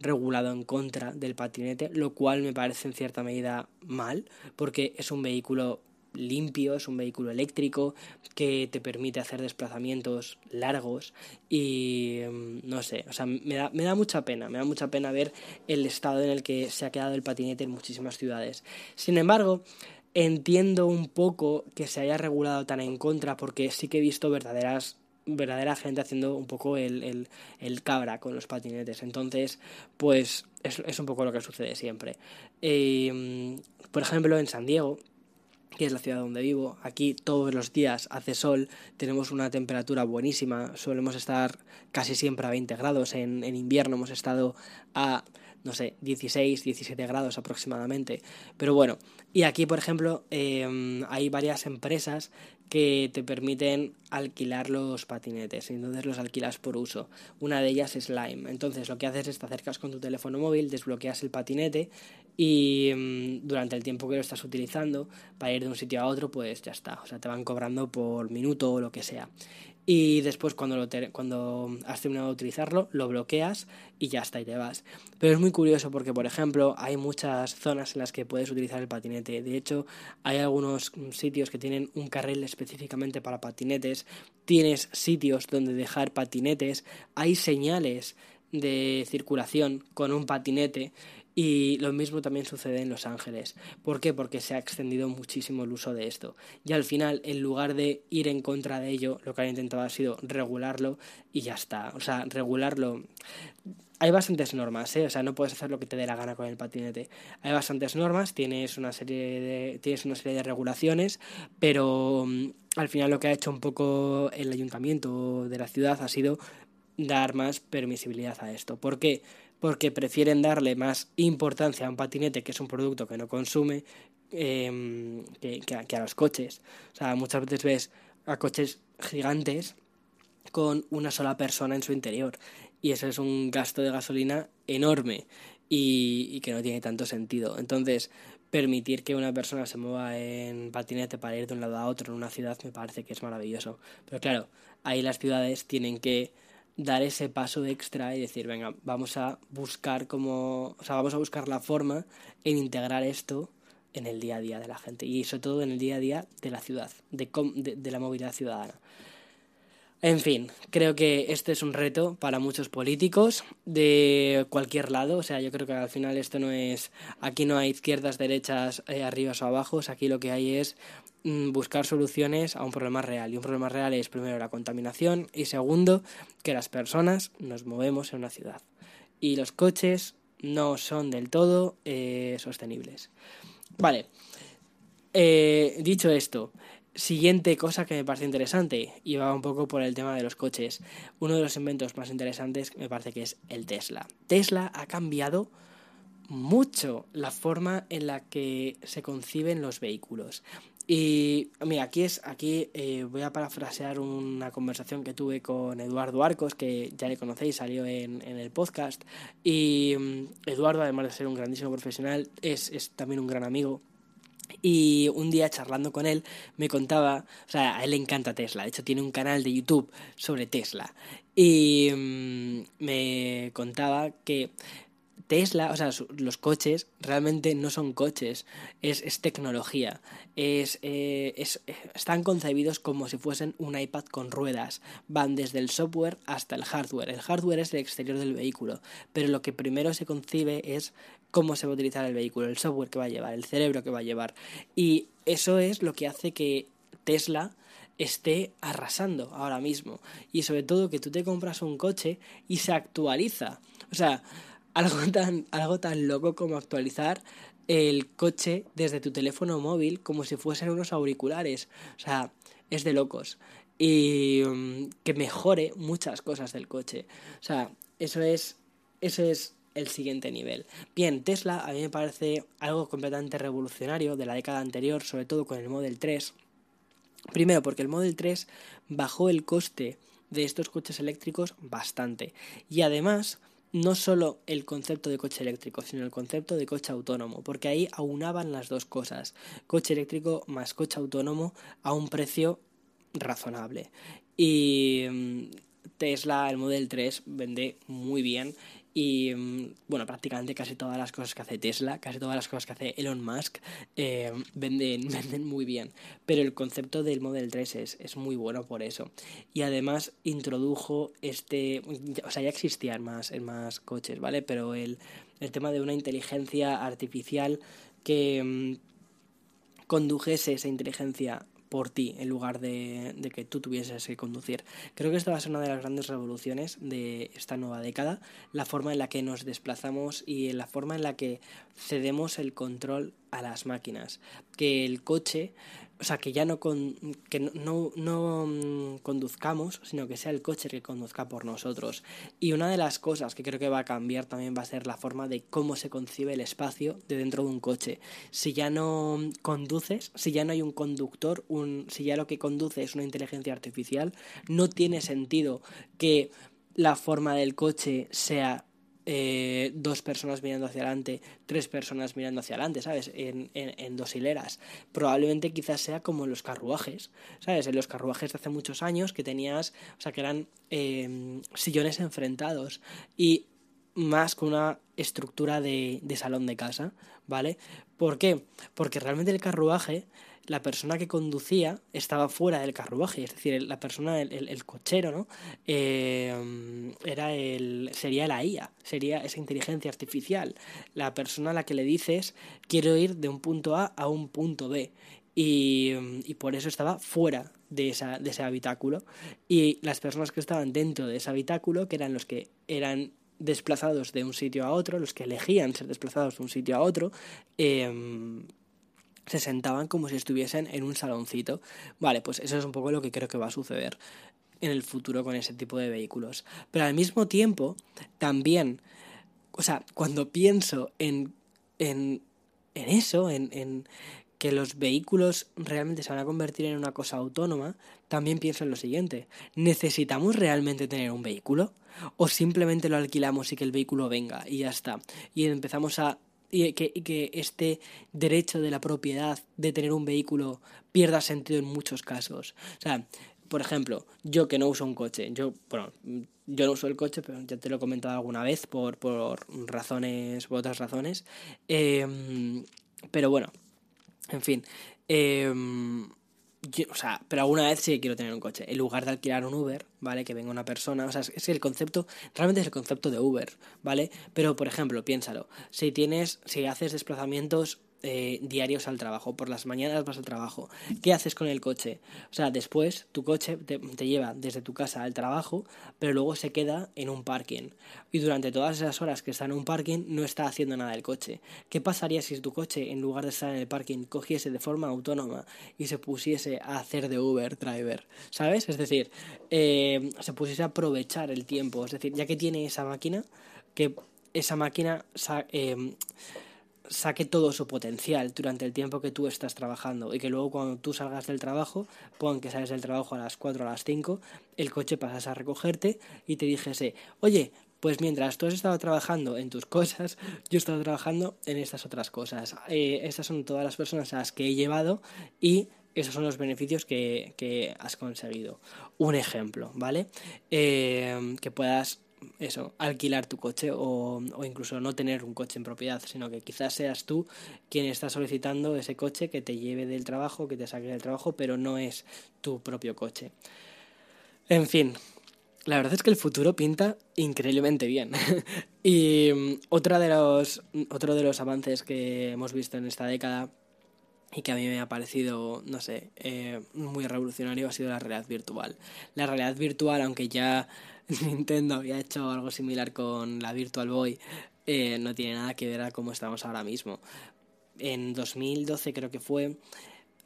regulado en contra del patinete, lo cual me parece en cierta medida mal, porque es un vehículo limpio, es un vehículo eléctrico que te permite hacer desplazamientos largos y no sé, o sea, me da, me da mucha pena, me da mucha pena ver el estado en el que se ha quedado el patinete en muchísimas ciudades. Sin embargo, Entiendo un poco que se haya regulado tan en contra porque sí que he visto verdaderas verdadera gente haciendo un poco el, el, cabra con los patinetes. Entonces, pues es, es, un poco lo que sucede siempre. Em, por ejemplo, en San Diego, que es la ciudad donde vivo, aquí todos los días hace sol, tenemos una temperatura buenísima, solemos estar casi siempre a 20 grados, en, en invierno hemos estado a no sé, 16, 17 grados aproximadamente. Pero bueno, y aquí, por ejemplo, em, hay varias empresas que te permiten alquilar los patinetes, entonces los alquilas por uso. Una de ellas es Lime. Entonces lo que haces es te acercas con tu teléfono móvil, desbloqueas el patinete y em, durante el tiempo que lo estás utilizando para ir de un sitio a otro, pues ya está. O sea, te van cobrando por minuto o lo que sea y después cuando, lo cuando has terminado de utilizarlo lo bloqueas y ya está y te vas. Pero es muy curioso porque, por ejemplo, hay muchas zonas en las que puedes utilizar el patinete. De hecho, hay algunos sitios que tienen un carril específicamente para patinetes. Tienes sitios donde dejar patinetes. Hay señales de circulación con un patinete y lo mismo también sucede en Los Ángeles. ¿Por qué? Porque se ha extendido muchísimo el uso de esto. Y al final, en lugar de ir en contra de ello, lo que han intentado ha sido regularlo y ya está. O sea, regularlo. Hay bastantes normas, ¿eh? O sea, no puedes hacer lo que te dé la gana con el patinete. Hay bastantes normas, tienes una serie de, tienes una serie de regulaciones, pero mm, al final lo que ha hecho un poco el ayuntamiento de la ciudad ha sido dar más permisibilidad a esto. ¿Por qué? porque prefieren darle más importancia a un patinete, que es un producto que no consume, em, que, a, los coches. O sea, muchas veces ves a coches gigantes con una sola persona en su interior. Y eso es un gasto de gasolina enorme y, y, que no tiene tanto sentido. Entonces, permitir que una persona se mueva en patinete para ir de un lado a otro en una ciudad me parece que es maravilloso. Pero claro, ahí las ciudades tienen que dar ese paso extra y decir, venga, vamos a buscar cómo, o sea, vamos a buscar la forma en integrar esto en el día a día de la gente y sobre todo en el día a día de la ciudad, de, de la movilidad ciudadana. En fin, creo que este es un reto para muchos políticos de cualquier lado. O sea, yo creo que al final esto no es. Aquí no hay izquierdas, derechas, eh, arriba o abajo. Aquí lo que hay es mm, buscar soluciones a un problema real. Y un problema real es, primero, la contaminación. Y segundo, que las personas nos movemos en una ciudad. Y los coches no son del todo eh, sostenibles. Vale. Eh, dicho esto, Siguiente cosa que me parece interesante, y va un poco por el tema de los coches. Uno de los inventos más interesantes me parece que es el Tesla. Tesla ha cambiado mucho la forma en la que se conciben los vehículos. Y mira, aquí es aquí eh, voy a parafrasear una conversación que tuve con Eduardo Arcos, que ya le conocéis, salió en, el podcast. Y mm, Eduardo, además de ser un grandísimo profesional, es, es también un gran amigo y un día charlando con él me contaba, o sea, a él le encanta Tesla, de hecho tiene un canal de YouTube sobre Tesla. Y mm, me contaba que Tesla, o sea, los coches realmente no son coches, es, tecnología. Es, eh, es, están concebidos como si fuesen un iPad con ruedas. Van desde el software hasta el hardware. El hardware es el exterior del vehículo, pero lo que primero se concibe es cómo se va a utilizar el vehículo, el software que va a llevar, el cerebro que va a llevar. Y eso es lo que hace que Tesla esté arrasando ahora mismo. Y sobre todo que tú te compras un coche y se actualiza. O sea, algo tan, algo tan loco como actualizar el coche desde tu teléfono móvil como si fuesen unos auriculares. O sea, es de locos. Y mm, que mejore muchas cosas del coche. O sea, eso es, eso es el siguiente nivel. Bien, Tesla a mí me parece algo completamente revolucionario de la década anterior, sobre todo con el Model 3. Primero porque el Model 3 bajó el coste de estos coches eléctricos bastante. Y además no solo el concepto de coche eléctrico, sino el concepto de coche autónomo, porque ahí aunaban las dos cosas, coche eléctrico más coche autónomo a un precio razonable. Y mm, Tesla, el Model 3, vende muy bien y mm, bueno, prácticamente casi todas las cosas que hace Tesla, casi todas las cosas que hace Elon Musk eh, venden, venden muy bien. Pero el concepto del Model 3 es, es muy bueno por eso. Y además introdujo este. O sea, ya existían más, en más coches, ¿vale? Pero el, el tema de una inteligencia artificial que mm, condujese esa inteligencia por ti en lugar de, de, que tú tuvieses que conducir. Creo que esto va a ser una de las grandes revoluciones de esta nueva década, la forma en la que nos desplazamos y la forma en la que cedemos el control a las máquinas. Que el coche o sea, que ya no, con, que no, no, mm, conduzcamos, sino que sea el coche que conduzca por nosotros. Y una de las cosas que creo que va a cambiar también va a ser la forma de cómo se concibe el espacio de dentro de un coche. Si ya no conduces, si ya no hay un conductor, un, si ya lo que conduce es una inteligencia artificial, no tiene sentido que la forma del coche sea eh, dos personas mirando hacia adelante, tres personas mirando hacia adelante, ¿sabes? En, en, dos hileras. Probablemente quizás sea como los carruajes, ¿sabes? En los carruajes de hace muchos años que tenías, o sea, que eran em, sillones enfrentados y más con una estructura de, de salón de casa, ¿vale? ¿Por qué? Porque realmente el carruaje la persona que conducía estaba fuera del carruaje, es decir, la persona, el, cochero, ¿no? Eh, era el, sería la IA, sería esa inteligencia artificial, la persona a la que le dices quiero ir de un punto A a un punto B y, y por eso estaba fuera de, esa, de ese habitáculo. Y las personas que estaban dentro de ese habitáculo, que eran los que eran desplazados de un sitio a otro, los que elegían ser desplazados de un sitio a otro, eh, se sentaban como si estuviesen en un saloncito. Vale, pues eso es un poco lo que creo que va a suceder en el futuro con ese tipo de vehículos. Pero al mismo tiempo, también, o sea, cuando pienso en, en, en eso, en, en que los vehículos realmente se van a convertir en una cosa autónoma, también pienso en lo siguiente. ¿Necesitamos realmente tener un vehículo? ¿O simplemente lo alquilamos y que el vehículo venga y ya está? Y empezamos a y que, este derecho de la propiedad de tener un vehículo pierda sentido en muchos casos. O sea, por ejemplo, yo que no uso un coche, yo, bueno, yo no uso el coche, pero ya te lo he comentado alguna vez por, por razones, por otras razones. Em, pero bueno, en fin. Eh, o sea, pero alguna vez sí quiero tener un coche. En lugar de alquilar un Uber, ¿vale? Que venga una persona. O sea, es el concepto, realmente es el concepto de Uber, ¿vale? Pero, por ejemplo, piénsalo. Si tienes, si haces desplazamientos eh, diarios al trabajo, por las mañanas vas al trabajo. ¿Qué haces con el coche? O sea, después tu coche te, lleva desde tu casa al trabajo, pero luego se queda en un parking. Y durante todas esas horas que está en un parking no está haciendo nada el coche. ¿Qué pasaría si tu coche, en lugar de estar en el parking, cogiese de forma autónoma y se pusiese a hacer de Uber driver? ¿Sabes? Es decir, eh, se pusiese a aprovechar el tiempo. Es decir, ya que tiene esa máquina, que esa máquina... Eh, saque todo su potencial durante el tiempo que tú estás trabajando y que luego cuando tú salgas del trabajo, pon que sales del trabajo a las 4 o a las 5, el coche pasas a recogerte y te dijese, oye, pues mientras tú has estado trabajando en tus cosas, yo he estado trabajando en estas otras cosas. Eh, estas son todas las personas a las que he llevado y esos son los beneficios que, has conseguido. Un ejemplo, ¿vale? Eh, que puedas eso, alquilar tu coche o, o, incluso no tener un coche en propiedad, sino que quizás seas tú quien está solicitando ese coche que te lleve del trabajo, que te saque del trabajo, pero no es tu propio coche. En fin, la verdad es que el futuro pinta increíblemente bien. y mm, otra de los, otro de los avances que hemos visto en esta década y que a mí me ha parecido, no sé, eh, muy revolucionario ha sido la realidad virtual. La realidad virtual, aunque ya Nintendo había hecho algo similar con la Virtual Boy, eh, no tiene nada que ver a cómo estamos ahora mismo. En 2012 creo que fue,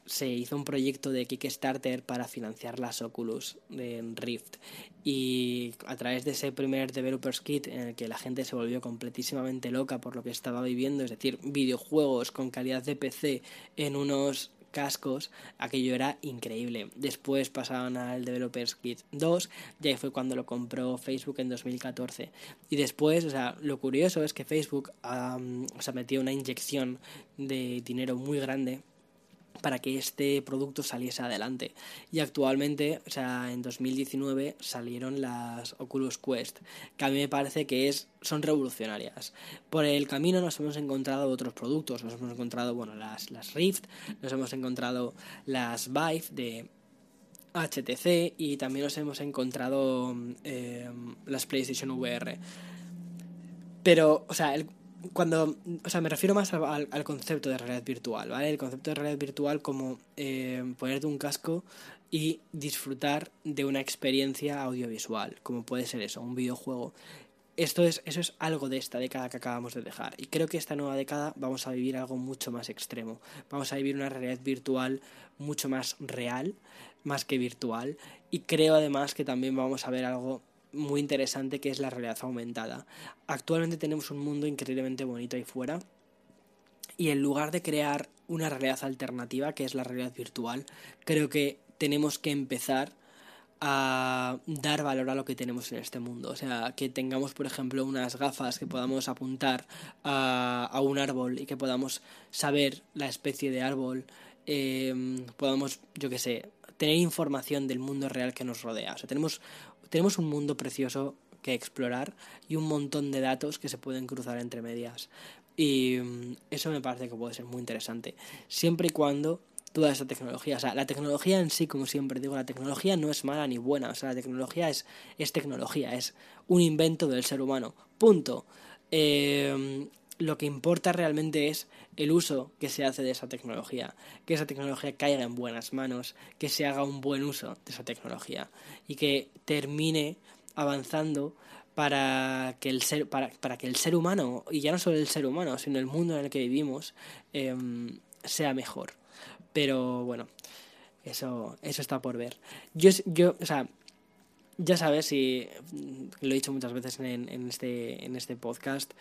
se hizo un proyecto de Kickstarter para financiar las Oculus de Rift y a través de ese primer Developers Kit en el que la gente se volvió completísimamente loca por lo que estaba viviendo, es decir, videojuegos con calidad de PC en unos cascos, aquello era increíble. Después pasaron al Developers Kit 2, y ahí fue cuando lo compró Facebook en 2014. Y después, o sea, lo curioso es que Facebook um, o sea, metió una inyección de dinero muy grande para que este producto saliese adelante. Y actualmente, o sea, en 2019 salieron las Oculus Quest, que a mí me parece que es, son revolucionarias. Por el camino nos hemos encontrado otros productos, nos hemos encontrado, bueno, las, las Rift, nos hemos encontrado las Vive de HTC y también nos hemos encontrado eh, las PlayStation VR. Pero, o sea, el, cuando, o sea, me refiero más al, al, concepto de realidad virtual, ¿vale? El concepto de realidad virtual como eh, ponerte un casco y disfrutar de una experiencia audiovisual, como puede ser eso, un videojuego. Esto es, eso es algo de esta década que acabamos de dejar. Y creo que esta nueva década vamos a vivir algo mucho más extremo. Vamos a vivir una realidad virtual mucho más real, más que virtual. Y creo además que también vamos a ver algo muy interesante que es la realidad aumentada. Actualmente tenemos un mundo increíblemente bonito ahí fuera. Y en lugar de crear una realidad alternativa, que es la realidad virtual, creo que tenemos que empezar a dar valor a lo que tenemos en este mundo. O sea, que tengamos, por ejemplo, unas gafas que podamos apuntar a, un árbol y que podamos saber la especie de árbol, eh, podamos, yo qué sé, tener información del mundo real que nos rodea. O sea, tenemos, tenemos un mundo precioso que explorar y un montón de datos que se pueden cruzar entre medias. Y mm, eso me parece que puede ser muy interesante. Siempre y cuando toda esa tecnología. O sea, la tecnología en sí, como siempre digo, la tecnología no es mala ni buena. O sea, la tecnología es, es tecnología, es un invento del ser humano. Punto. Eh, lo que importa realmente es el uso que se hace de esa tecnología, que esa tecnología caiga en buenas manos, que se haga un buen uso de esa tecnología y que termine avanzando para que el ser, para, para que el ser humano, y ya no solo el ser humano, sino el mundo en el que vivimos, eh, sea mejor. Pero bueno, eso, eso está por ver. Yo, yo, o sea, ya sabes, y lo he dicho muchas veces en, este, en este podcast,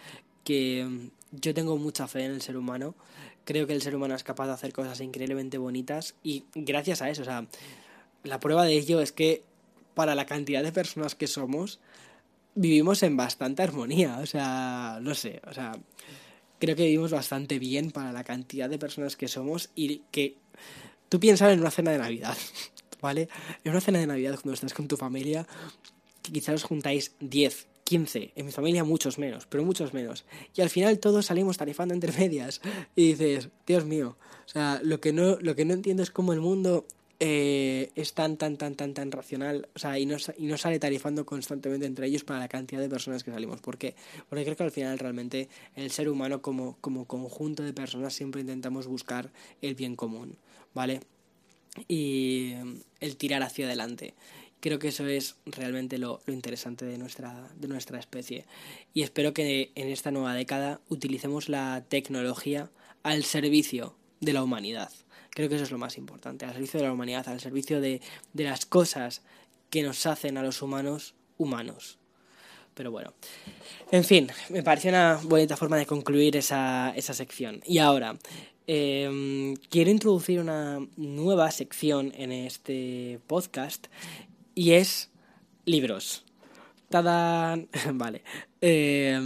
que yo tengo mucha fe en el ser humano. Creo que el ser humano es capaz de hacer cosas increíblemente bonitas y gracias a eso, o sea, la prueba de ello es que para la cantidad de personas que somos, vivimos en bastante armonía. O sea, no sé, o sea, creo que vivimos bastante bien para la cantidad de personas que somos y que tú piensas en una cena de Navidad, ¿vale? En una cena de Navidad cuando estás con tu familia, que quizás os juntáis 10, 15, en mi familia muchos menos, pero muchos menos. Y al final todos salimos tarifando entre medias y dices, Dios mío, o sea, lo que no, lo que no entiendo es cómo el mundo eh, es tan, tan, tan, tan, tan racional, o sea, y no, y no sale tarifando constantemente entre ellos para la cantidad de personas que salimos. ¿Por qué? Porque creo que al final realmente el ser humano como, como conjunto de personas siempre intentamos buscar el bien común, ¿vale? Y el tirar hacia adelante. Creo que eso es realmente lo, interesante de nuestra, de nuestra especie. Y espero que en esta nueva década utilicemos la tecnología al servicio de la humanidad. Creo que eso es lo más importante, al servicio de la humanidad, al servicio de, de las cosas que nos hacen a los humanos humanos. Pero bueno, en fin, me pareció una bonita forma de concluir esa, esa sección. Y ahora, eh, quiero introducir una nueva sección en este podcast y es libros. ¡Tadán! vale. Eh,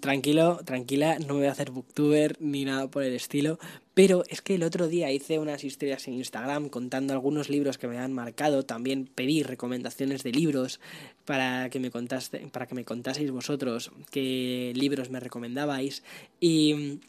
tranquilo, tranquila, no voy a hacer booktuber ni nada por el estilo, pero es que el otro día hice unas historias en Instagram contando algunos libros que me han marcado, también pedí recomendaciones de libros para que me contaste, para que me contaseis vosotros qué libros me recomendabais y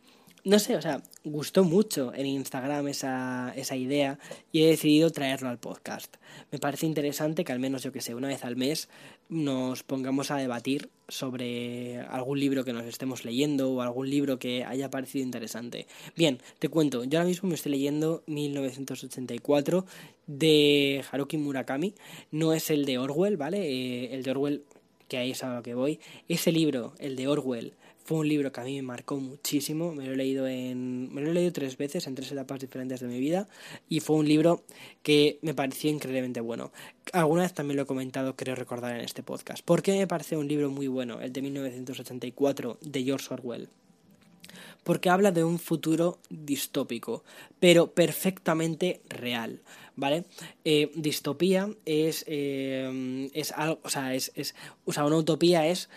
no sé, o sea, gustó mucho en Instagram esa, esa idea y he decidido traerlo al podcast. Me parece interesante que al menos, yo que sé, una vez al mes nos pongamos a debatir sobre algún libro que nos estemos leyendo o algún libro que haya parecido interesante. Bien, te cuento, yo ahora mismo me estoy leyendo 1984 de Haruki Murakami. No es el de Orwell, ¿vale? Eh, el de Orwell, que ahí es a lo que voy. Ese libro, el de Orwell, fue un libro que a mí me marcó muchísimo, me lo he leído en me lo he leído tres veces en tres etapas diferentes de mi vida y fue un libro que me pareció increíblemente bueno. Alguna vez también lo he comentado, creo recordar en este podcast. ¿Por qué me parece un libro muy bueno, el de 1984 de George Orwell? Porque habla de un futuro distópico, pero perfectamente real. ¿vale? Eh, distopía es, eh, es algo, o sea, es, es, o sea, una utopía es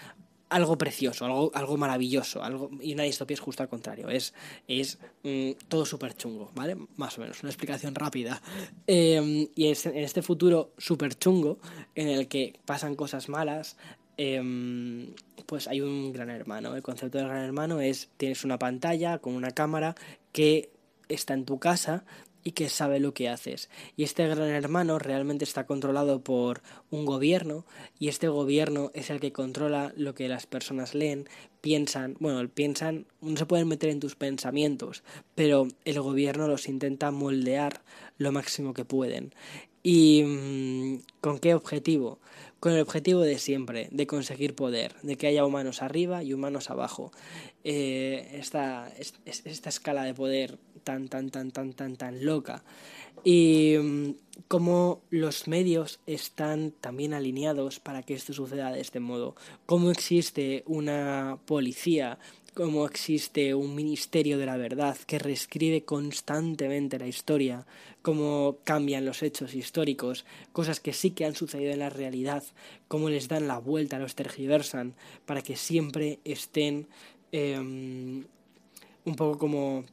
algo precioso, algo, algo maravilloso, algo, y una distopía es justo al contrario, es, es mm, todo súper chungo, ¿vale? Más o menos, una explicación rápida. Em, y es, en este futuro súper chungo, en el que pasan cosas malas, em, pues hay un gran hermano. El concepto del gran hermano es, tienes una pantalla con una cámara que está en tu casa y que sabe lo que haces. Y este gran hermano realmente está controlado por un gobierno y este gobierno es el que controla lo que las personas leen, piensan, bueno, piensan, no se pueden meter en tus pensamientos, pero el gobierno los intenta moldear lo máximo que pueden. ¿Y mm, con qué objetivo? Con el objetivo de siempre, de conseguir poder, de que haya humanos arriba y humanos abajo. Eh, esta, esta escala de poder tan, tan, tan, tan, tan, tan loca. Y mm, cómo los medios están también alineados para que esto suceda de este modo. Cómo existe una policía cómo existe un ministerio de la verdad que reescribe constantemente la historia, cómo cambian los hechos históricos, cosas que sí que han sucedido en la realidad, cómo les dan la vuelta, los tergiversan, para que siempre estén em, un poco como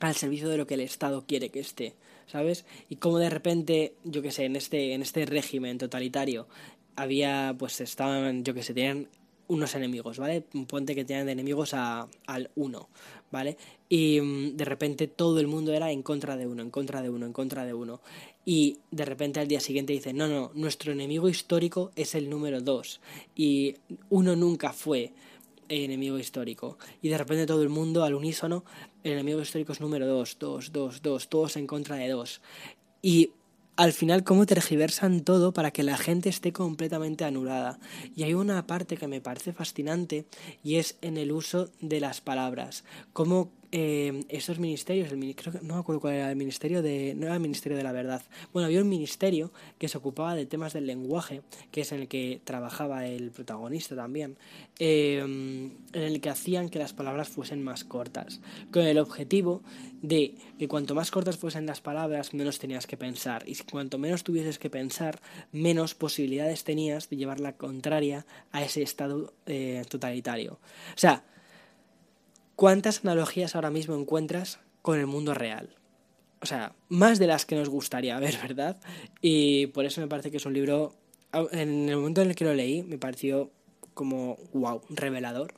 al servicio de lo que el Estado quiere que esté, ¿sabes? Y cómo de repente, yo qué sé, en este, en este régimen totalitario había, pues estaban, yo que sé, tenían unos enemigos, ¿vale? Un puente que tenían de enemigos a, al uno, ¿vale? Y mm, de repente todo el mundo era en contra de uno, en contra de uno, en contra de uno. Y de repente al día siguiente dicen, no, no, nuestro enemigo histórico es el número dos. Y uno nunca fue enemigo histórico. Y de repente todo el mundo al unísono, el enemigo histórico es número dos, dos, dos, dos, todos en contra de dos. Y al final cómo tergiversan todo para que la gente esté completamente anulada. Y hay una parte que me parece fascinante y es en el uso de las palabras. Cómo eh, esos ministerios, el, creo que, no me acuerdo cuál era el ministerio de, no era el ministerio de la verdad. Bueno, había un ministerio que se ocupaba de temas del lenguaje, que es en el que trabajaba el protagonista también, eh, en el que hacían que las palabras fuesen más cortas, con el objetivo de que cuanto más cortas fuesen las palabras, menos tenías que pensar, y cuanto menos tuvieses que pensar, menos posibilidades tenías de llevar la contraria a ese estado eh, totalitario. O sea, ¿Cuántas analogías ahora mismo encuentras con el mundo real? O sea, más de las que nos gustaría ver, ¿verdad? Y por eso me parece que es un libro, en el momento en el que lo leí, me pareció como, wow, revelador.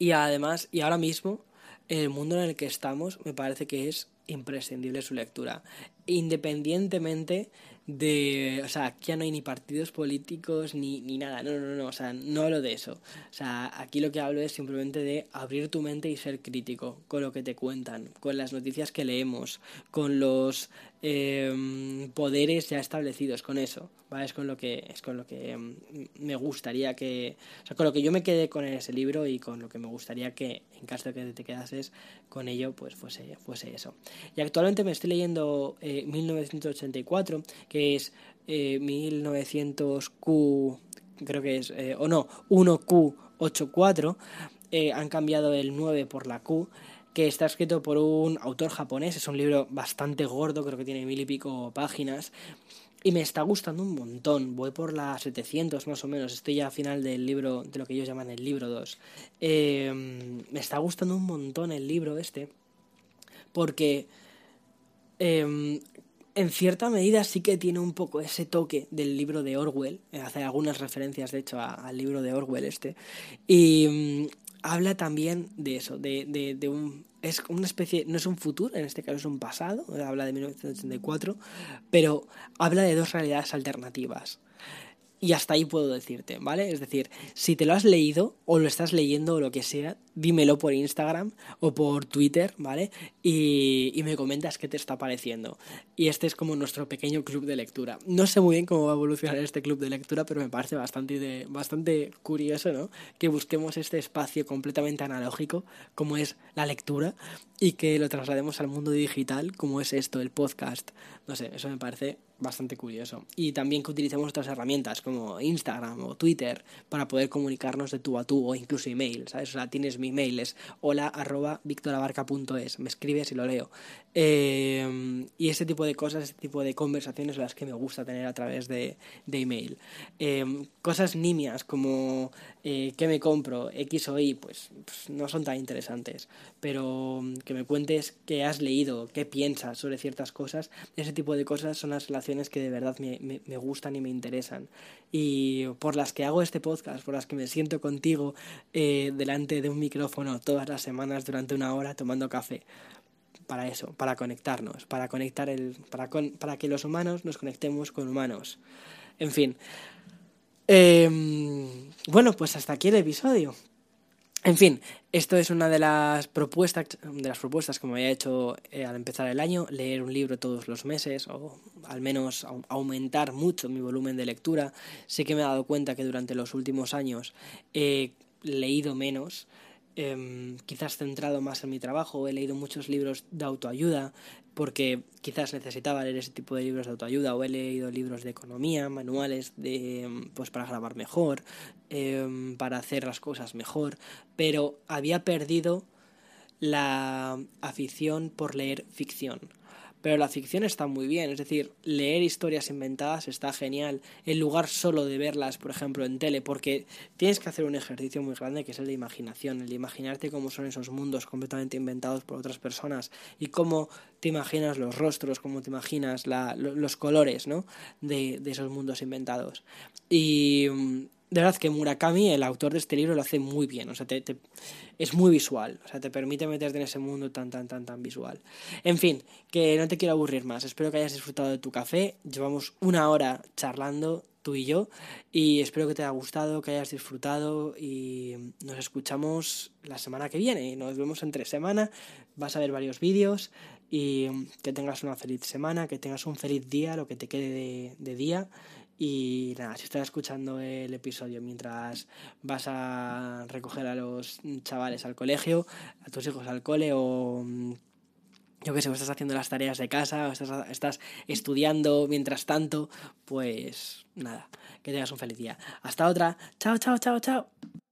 Y además, y ahora mismo, en el mundo en el que estamos, me parece que es imprescindible su lectura. Independientemente de, o sea, aquí ya no hay ni partidos políticos ni, ni nada, no, no, no, o sea, no hablo de eso. O sea, aquí lo que hablo es simplemente de abrir tu mente y ser crítico con lo que te cuentan, con las noticias que leemos, con los eh, poderes ya establecidos, con eso. Es con lo que, es con lo que em, me gustaría que, con lo que yo me quedé con ese libro y con lo que me gustaría que, en caso de que te quedases con ello, pues fuese, fuese eso. Y actualmente me estoy leyendo 1984, eh, que es 1900Q, eh, creo que es, eh, o no, 1Q84, han cambiado el 9 por la Q, que está escrito por un autor japonés, es un libro bastante gordo, creo que tiene mil y pico páginas, y me está gustando un montón. Voy por las 700 más o menos. Estoy ya al final del libro, de lo que ellos llaman el libro 2. me está gustando un montón el libro este porque em, en cierta medida sí que tiene un poco ese toque del libro de Orwell, eh, hace algunas referencias de hecho al libro de Orwell este, y habla también de eso, de, de, de, un... Es una especie, no es un futuro, en este caso es un pasado, habla de 1984, pero habla de dos realidades alternativas. Y hasta ahí puedo decirte, ¿vale? Es decir, si te lo has leído o lo estás leyendo o lo que sea, dímelo por Instagram o por Twitter, ¿vale? Y, y, me comentas qué te está pareciendo. Y este es como nuestro pequeño club de lectura. No sé muy bien cómo va a evolucionar este club de lectura, pero me parece bastante, de, bastante curioso, ¿no? Que busquemos este espacio completamente analógico, como es la lectura, y que lo traslademos al mundo digital, como es esto, el podcast. No sé, eso me parece bastante curioso. Y también que utilicemos otras herramientas como Instagram o Twitter para poder comunicarnos de tú a tú o incluso email, ¿sabes? O sea, tienes mi email, es hola arroba victorabarca.es, me escribes y lo leo. Eh, y ese tipo de cosas, ese tipo de conversaciones las que me gusta tener a través de, de email. Eh, cosas nimias como eh, qué me compro, X o Y, pues, pues, no son tan interesantes, pero que me cuentes qué has leído, qué piensas sobre ciertas cosas, ese tipo de cosas son las relaciones que de verdad me, me, me gustan y me interesan y por las que hago este podcast, por las que me siento contigo eh, delante de un micrófono todas las semanas durante una hora tomando café para eso, para conectarnos, para conectar el, para, para que los humanos nos conectemos con humanos. En fin. Em, bueno, pues hasta aquí el episodio. En fin, esto es una de las propuestas, de las propuestas que me había hecho eh, al empezar el año, leer un libro todos los meses o al menos aumentar mucho mi volumen de lectura. Sé que me he dado cuenta que durante los últimos años he leído menos, Em, quizás centrado más en mi trabajo, he leído muchos libros de autoayuda porque quizás necesitaba leer ese tipo de libros de autoayuda o he leído libros de economía, manuales de em, pues para grabar mejor, em, para hacer las cosas mejor, pero había perdido la afición por leer ficción. Pero la ficción está muy bien, es decir, leer historias inventadas está genial, en lugar solo de verlas, por ejemplo, en tele, porque tienes que hacer un ejercicio muy grande que es el de imaginación, el imaginarte cómo son esos mundos completamente inventados por otras personas y cómo te imaginas los rostros, cómo te imaginas los colores ¿no? de, de esos mundos inventados. Y mm, de verdad que Murakami, el autor de este libro, lo hace muy bien. O sea, te, es muy visual. O sea, te permite meterte en ese mundo tan, tan, tan, tan visual. En fin, que no te quiero aburrir más. Espero que hayas disfrutado de tu café. Llevamos una hora charlando, tú y yo. Y espero que te haya gustado, que hayas disfrutado. Y nos escuchamos la semana que viene. Nos vemos en tres semanas. Vas a ver varios vídeos. Y que tengas una feliz semana, que tengas un feliz día, lo que te quede de, de día. Y nada, si estás escuchando el episodio mientras vas a recoger a los chavales al colegio, a tus hijos al cole o mm, yo qué sé, o estás haciendo las tareas de casa, o estás, estás estudiando mientras tanto, pues nada, que tengas un feliz día. Hasta otra. Chao, chao, chao, chao.